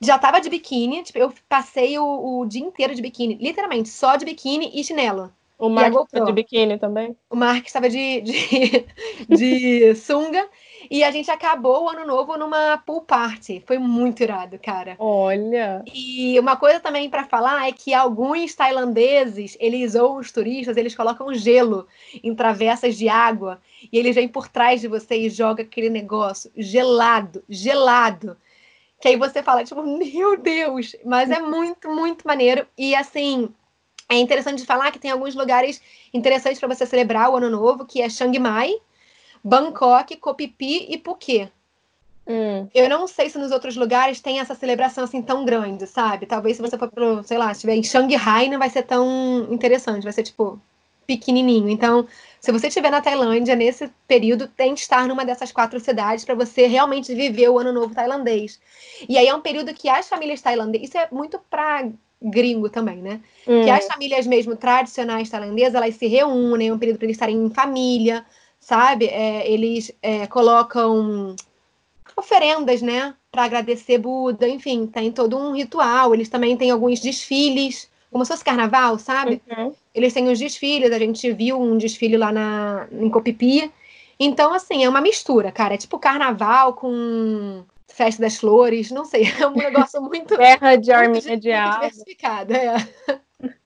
S1: já tava de biquíni, tipo, eu passei o, o dia inteiro de biquíni, literalmente, só de biquíni e chinelo.
S2: O Mark estava de biquíni também?
S1: O Mark estava de, de, de sunga. E a gente acabou o ano novo numa pool party. Foi muito irado, cara.
S2: Olha!
S1: E uma coisa também para falar é que alguns tailandeses, eles ou os turistas, eles colocam gelo em travessas de água. E eles vêm por trás de você e jogam aquele negócio gelado, gelado que aí você fala, tipo, meu Deus! Mas é muito, muito maneiro. E assim, é interessante de falar que tem alguns lugares interessantes para você celebrar o Ano Novo, que é Chiang Mai, Bangkok, Kopipi e Phuket. Hum. Eu não sei se nos outros lugares tem essa celebração assim tão grande, sabe? Talvez se você for pro, sei lá, estiver em Shanghai, não vai ser tão interessante, vai ser tipo pequenininho. Então, se você estiver na Tailândia nesse período, tem que estar numa dessas quatro cidades para você realmente viver o Ano Novo tailandês. E aí é um período que as famílias tailandesas, isso é muito para gringo também, né? Hum. Que as famílias mesmo tradicionais tailandesas, elas se reúnem, é um período para eles estarem em família, sabe? É, eles é, colocam oferendas, né? Para agradecer Buda, enfim, tem todo um ritual. Eles também têm alguns desfiles como se fosse carnaval, sabe? Uhum. Eles têm os desfiles, a gente viu um desfile lá na, em Copipi. Então, assim, é uma mistura, cara. É tipo carnaval com festa das flores, não sei. É um negócio muito.
S2: Terra de arminha de
S1: água. Diversificado, é.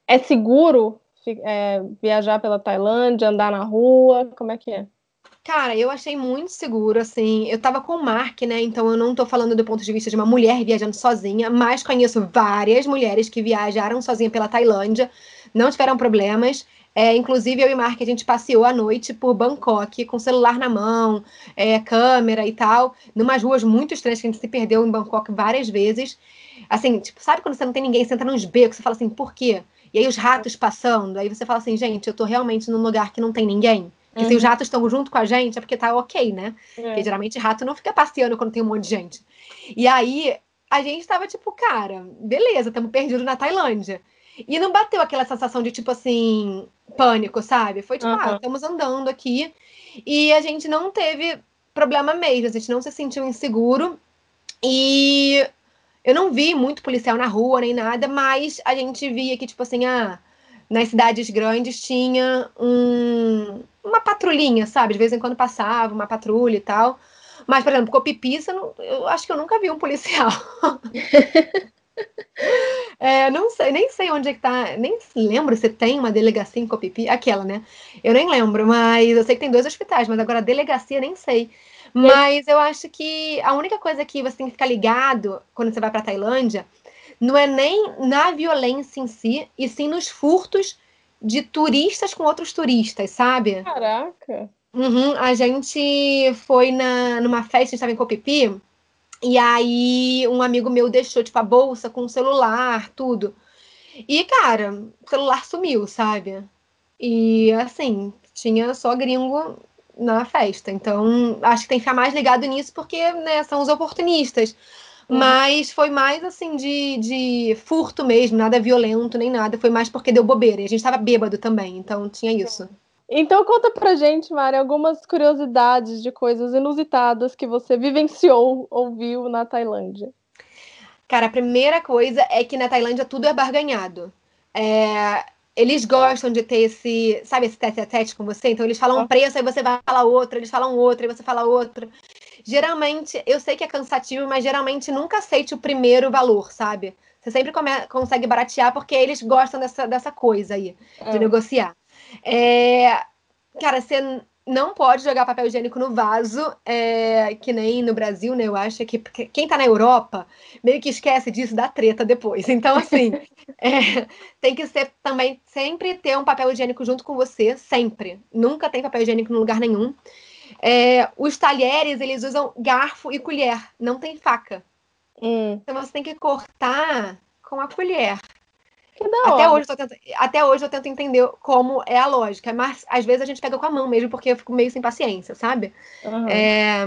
S2: É seguro é, viajar pela Tailândia, andar na rua? Como é que é?
S1: Cara, eu achei muito seguro, assim. Eu tava com o Mark, né? Então eu não tô falando do ponto de vista de uma mulher viajando sozinha, mas conheço várias mulheres que viajaram sozinha pela Tailândia, não tiveram problemas. É, inclusive, eu e Mark, a gente passeou à noite por Bangkok, com celular na mão, é, câmera e tal, numas ruas muito estranhas que a gente se perdeu em Bangkok várias vezes. Assim, tipo, sabe quando você não tem ninguém, você entra nos becos, você fala assim, por quê? E aí os ratos passando, aí você fala assim, gente, eu tô realmente num lugar que não tem ninguém. Que uhum. se os uhum. ratos estão junto com a gente, é porque tá ok, né? É. Porque geralmente rato não fica passeando quando tem um monte de gente. E aí a gente tava tipo, cara, beleza, estamos perdidos na Tailândia. E não bateu aquela sensação de tipo assim, pânico, sabe? Foi tipo, uhum. ah, estamos andando aqui. E a gente não teve problema mesmo, a gente não se sentiu inseguro. E eu não vi muito policial na rua nem nada, mas a gente via que, tipo assim, ah, nas cidades grandes tinha um, uma patrulhinha, sabe? De vez em quando passava uma patrulha e tal. Mas, por exemplo, Copipi, eu, eu acho que eu nunca vi um policial. é, não sei, nem sei onde é que tá, nem lembro se tem uma delegacia em Copipi, aquela, né? Eu nem lembro, mas eu sei que tem dois hospitais, mas agora a delegacia nem sei. Mas eu acho que a única coisa que você tem que ficar ligado quando você vai para Tailândia não é nem na violência em si, e sim nos furtos de turistas com outros turistas, sabe?
S2: Caraca!
S1: Uhum, a gente foi na, numa festa, a gente estava em Copipi, e aí um amigo meu deixou, tipo, a bolsa com o celular, tudo. E, cara, o celular sumiu, sabe? E, assim, tinha só gringo na festa. Então, acho que tem que ficar mais ligado nisso, porque, né, são os oportunistas. Uhum. Mas foi mais assim de, de furto mesmo, nada violento nem nada. Foi mais porque deu bobeira. E a gente estava bêbado também, então tinha isso.
S2: Então conta pra gente, Mari, algumas curiosidades de coisas inusitadas que você vivenciou ou viu na Tailândia.
S1: Cara, a primeira coisa é que na Tailândia tudo é barganhado. É, eles gostam de ter esse, sabe, esse tete a tete com você. Então eles falam um preço, aí você vai falar outro, eles falam outro, aí você fala outro. Geralmente, eu sei que é cansativo, mas geralmente nunca aceite o primeiro valor, sabe? Você sempre come, consegue baratear porque eles gostam dessa, dessa coisa aí, é. de negociar. É, cara, você não pode jogar papel higiênico no vaso, é, que nem no Brasil, né? Eu acho que quem tá na Europa meio que esquece disso da treta depois. Então, assim, é, tem que ser também sempre ter um papel higiênico junto com você, sempre. Nunca tem papel higiênico em lugar nenhum. É, os talheres, eles usam garfo e colher, não tem faca. Hum. Então você tem que cortar com a colher. Até hoje, eu tento, até hoje eu tento entender como é a lógica, mas às vezes a gente pega com a mão mesmo, porque eu fico meio sem paciência, sabe? Uhum. É,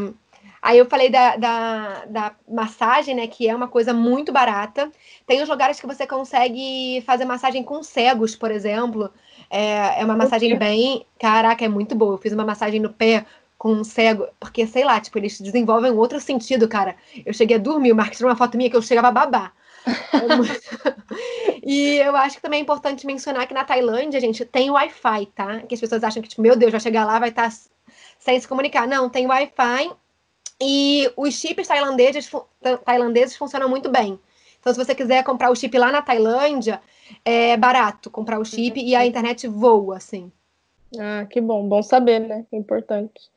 S1: aí eu falei da, da, da, massagem, né? Que é uma coisa muito barata. Tem os lugares que você consegue fazer massagem com cegos, por exemplo. É, é uma massagem bem. Caraca, é muito boa. Eu fiz uma massagem no pé com um cego, porque sei lá, tipo, eles desenvolvem outro sentido, cara. Eu cheguei a dormir, o Marcos tirou uma foto minha que eu chegava a babar. e eu acho que também é importante mencionar que na Tailândia, gente, tem Wi-Fi, tá? Que as pessoas acham que, tipo, meu Deus, vai chegar lá, vai estar tá sem se comunicar. Não, tem Wi-Fi e os chips tailandeses, tailandeses funcionam muito bem. Então, se você quiser comprar o chip lá na Tailândia, é barato comprar o chip e a internet voa, assim.
S2: Ah, que bom, bom saber, né? Importante.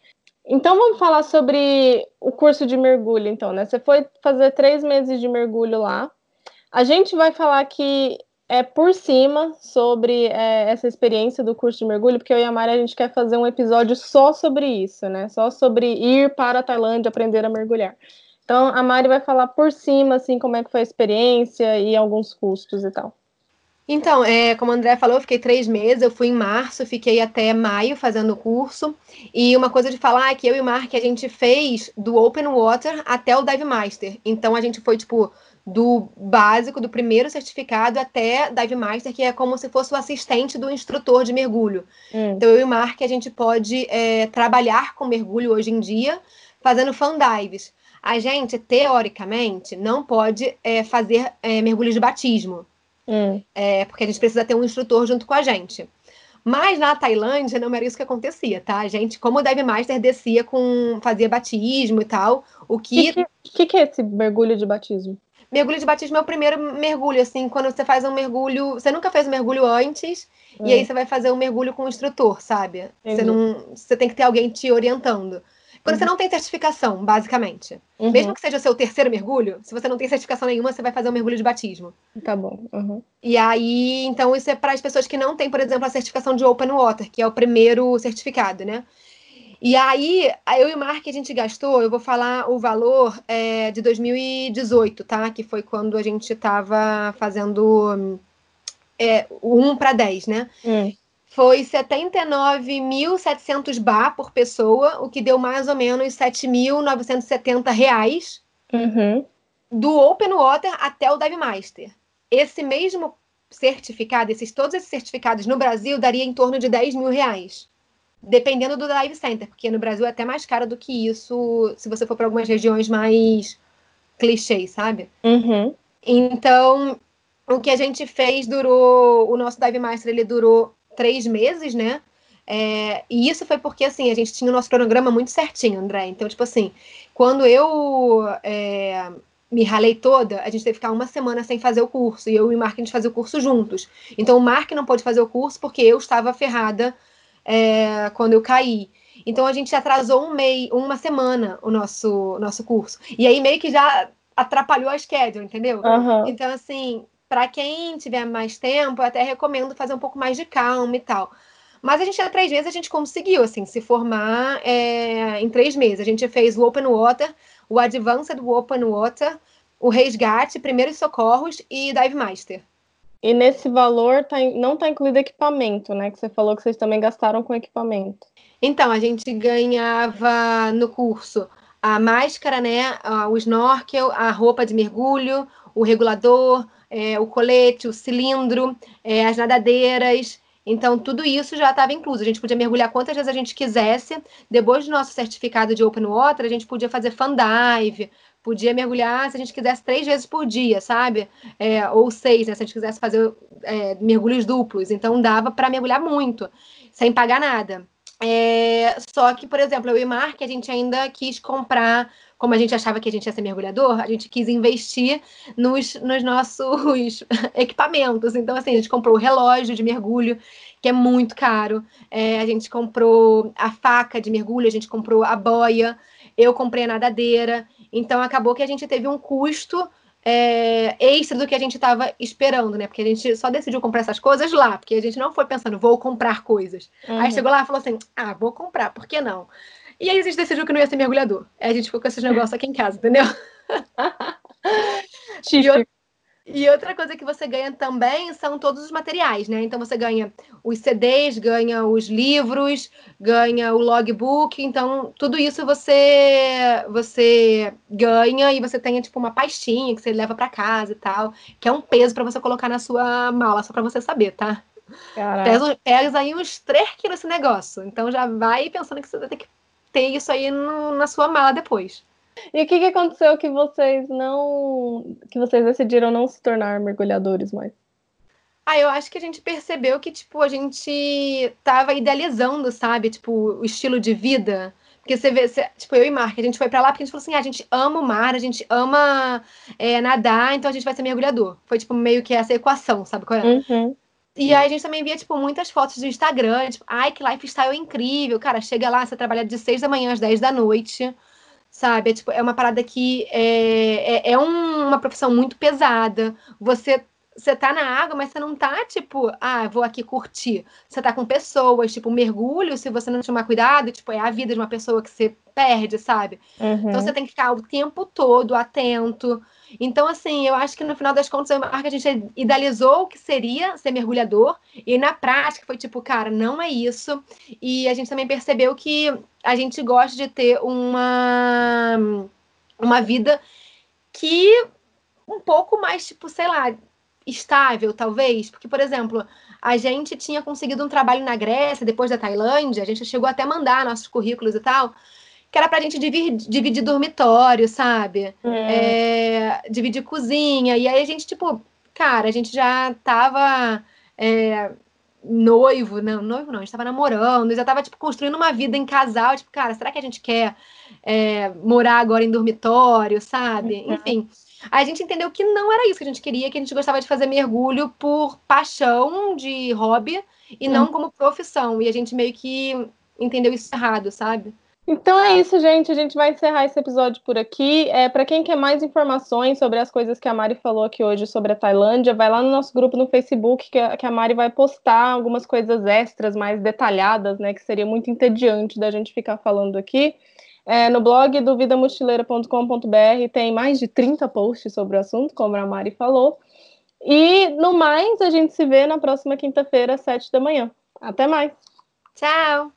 S2: Então vamos falar sobre o curso de mergulho, então, né? Você foi fazer três meses de mergulho lá. A gente vai falar que é por cima sobre é, essa experiência do curso de mergulho, porque eu e a Mari a gente quer fazer um episódio só sobre isso, né? Só sobre ir para a Tailândia aprender a mergulhar. Então a Mari vai falar por cima, assim, como é que foi a experiência e alguns custos e tal.
S1: Então, é, como o André falou, eu fiquei três meses, eu fui em março, fiquei até maio fazendo o curso. E uma coisa de falar é que eu e o Mark, a gente fez do Open Water até o Dive Master. Então, a gente foi, tipo, do básico, do primeiro certificado até Dive Master, que é como se fosse o assistente do instrutor de mergulho. Hum. Então, eu e o Mark, a gente pode é, trabalhar com mergulho hoje em dia, fazendo fan dives. A gente, teoricamente, não pode é, fazer é, mergulho de batismo. Hum. É, porque a gente precisa ter um instrutor junto com a gente. Mas na Tailândia não era isso que acontecia, tá? A gente, como o Dive Master, descia com. fazia batismo e tal. O que.
S2: O que, que, que, é esse mergulho de batismo?
S1: Mergulho de batismo é o primeiro mergulho, assim, quando você faz um mergulho. Você nunca fez um mergulho antes, hum. e aí você vai fazer um mergulho com o instrutor, sabe? Você, não, você tem que ter alguém te orientando. Quando uhum. você não tem certificação, basicamente. Uhum. Mesmo que seja o seu terceiro mergulho, se você não tem certificação nenhuma, você vai fazer um mergulho de batismo.
S2: Tá bom. Uhum.
S1: E aí, então, isso é para as pessoas que não têm, por exemplo, a certificação de Open Water, que é o primeiro certificado, né? E aí, eu e o Mark, a gente gastou, eu vou falar o valor é, de 2018, tá? Que foi quando a gente estava fazendo é, o 1 para 10, né? Hum foi 79.700 bar por pessoa, o que deu mais ou menos 7.970 reais uhum. do Open Water até o Dive Master. Esse mesmo certificado, esses, todos esses certificados no Brasil daria em torno de 10 mil reais. Dependendo do Dive Center, porque no Brasil é até mais caro do que isso, se você for para algumas regiões mais clichês, sabe? Uhum. Então, o que a gente fez durou. O nosso Dive Master ele durou três meses, né? É, e isso foi porque, assim, a gente tinha o nosso cronograma muito certinho, André. Então, tipo assim, quando eu é, me ralei toda, a gente teve que ficar uma semana sem fazer o curso. E eu e o Mark, a gente fazia o curso juntos. Então, o Mark não pôde fazer o curso porque eu estava ferrada é, quando eu caí. Então, a gente atrasou um mês, uma semana o nosso, nosso curso. E aí, meio que já atrapalhou a schedule, entendeu?
S2: Uhum.
S1: Então, assim, para quem tiver mais tempo, eu até recomendo fazer um pouco mais de calma e tal. Mas a gente, em três meses, a gente conseguiu, assim, se formar é, em três meses. A gente fez o Open Water, o Advanced Open Water, o Resgate, Primeiros Socorros e Dive Master.
S2: E nesse valor tá, não está incluído equipamento, né? Que você falou que vocês também gastaram com equipamento.
S1: Então, a gente ganhava no curso a máscara, né? O snorkel, a roupa de mergulho, o regulador, é, o colete, o cilindro, é, as nadadeiras. Então, tudo isso já estava incluso. A gente podia mergulhar quantas vezes a gente quisesse. Depois do nosso certificado de Open Water, a gente podia fazer fan dive, podia mergulhar se a gente quisesse três vezes por dia, sabe? É, ou seis, né? Se a gente quisesse fazer é, mergulhos duplos. Então, dava para mergulhar muito, sem pagar nada. É, só que, por exemplo, eu e Mark, a gente ainda quis comprar, como a gente achava que a gente ia ser mergulhador, a gente quis investir nos, nos nossos equipamentos. Então, assim, a gente comprou o relógio de mergulho, que é muito caro. É, a gente comprou a faca de mergulho, a gente comprou a boia, eu comprei a nadadeira. Então, acabou que a gente teve um custo é, extra do que a gente estava esperando, né? Porque a gente só decidiu comprar essas coisas lá, porque a gente não foi pensando, vou comprar coisas. Uhum. Aí chegou lá e falou assim: ah, vou comprar, por que não? E aí a gente decidiu que não ia ser mergulhador. Aí a gente ficou com esses negócios aqui em casa, entendeu? e, e outra coisa que você ganha também são todos os materiais, né? Então você ganha os CDs, ganha os livros, ganha o logbook, então tudo isso você você ganha e você tem tipo uma pastinha que você leva para casa e tal, que é um peso para você colocar na sua mala, só para você saber, tá? Pesa, pesa aí uns 3 quilos esse negócio. Então já vai pensando que você vai ter que ter isso aí no, na sua mala depois.
S2: E o que, que aconteceu que vocês não. que vocês decidiram não se tornar mergulhadores mais?
S1: Ah, eu acho que a gente percebeu que, tipo, a gente tava idealizando, sabe? Tipo, o estilo de vida. Porque você vê, você, tipo, eu e Mark, a gente foi para lá porque a gente falou assim: ah, a gente ama o mar, a gente ama é, nadar, então a gente vai ser mergulhador. Foi, tipo, meio que essa equação, sabe qual é?
S2: Uhum.
S1: E aí a gente também via, tipo, muitas fotos do Instagram, tipo, ai, que lifestyle incrível. Cara, chega lá, você trabalha de 6 da manhã às 10 da noite sabe? É, tipo, é uma parada que é, é, é um, uma profissão muito pesada. Você você tá na água, mas você não tá tipo, ah, vou aqui curtir. Você tá com pessoas, tipo, mergulho, se você não tomar cuidado, tipo, é a vida de uma pessoa que você perde, sabe?
S2: Uhum.
S1: Então você tem que ficar o tempo todo atento. Então, assim, eu acho que no final das contas, a gente idealizou o que seria ser mergulhador, e na prática foi tipo, cara, não é isso. E a gente também percebeu que a gente gosta de ter uma, uma vida que um pouco mais, tipo, sei lá, estável, talvez. Porque, por exemplo, a gente tinha conseguido um trabalho na Grécia, depois da Tailândia, a gente chegou até a mandar nossos currículos e tal que era pra gente dividir, dividir dormitório, sabe? É. É, dividir cozinha. E aí a gente, tipo, cara, a gente já tava é, noivo, não, noivo não, a gente tava namorando, já tava, tipo, construindo uma vida em casal, tipo, cara, será que a gente quer é, morar agora em dormitório, sabe? Uhum. Enfim. A gente entendeu que não era isso que a gente queria, que a gente gostava de fazer mergulho por paixão de hobby e uhum. não como profissão. E a gente meio que entendeu isso errado, sabe?
S2: Então é isso, gente. A gente vai encerrar esse episódio por aqui. É, para quem quer mais informações sobre as coisas que a Mari falou aqui hoje sobre a Tailândia, vai lá no nosso grupo no Facebook, que a, que a Mari vai postar algumas coisas extras, mais detalhadas, né? Que seria muito entediante da gente ficar falando aqui. É, no blog do vidamochileira.com.br tem mais de 30 posts sobre o assunto, como a Mari falou. E no mais, a gente se vê na próxima quinta-feira, às 7 da manhã. Até mais.
S1: Tchau!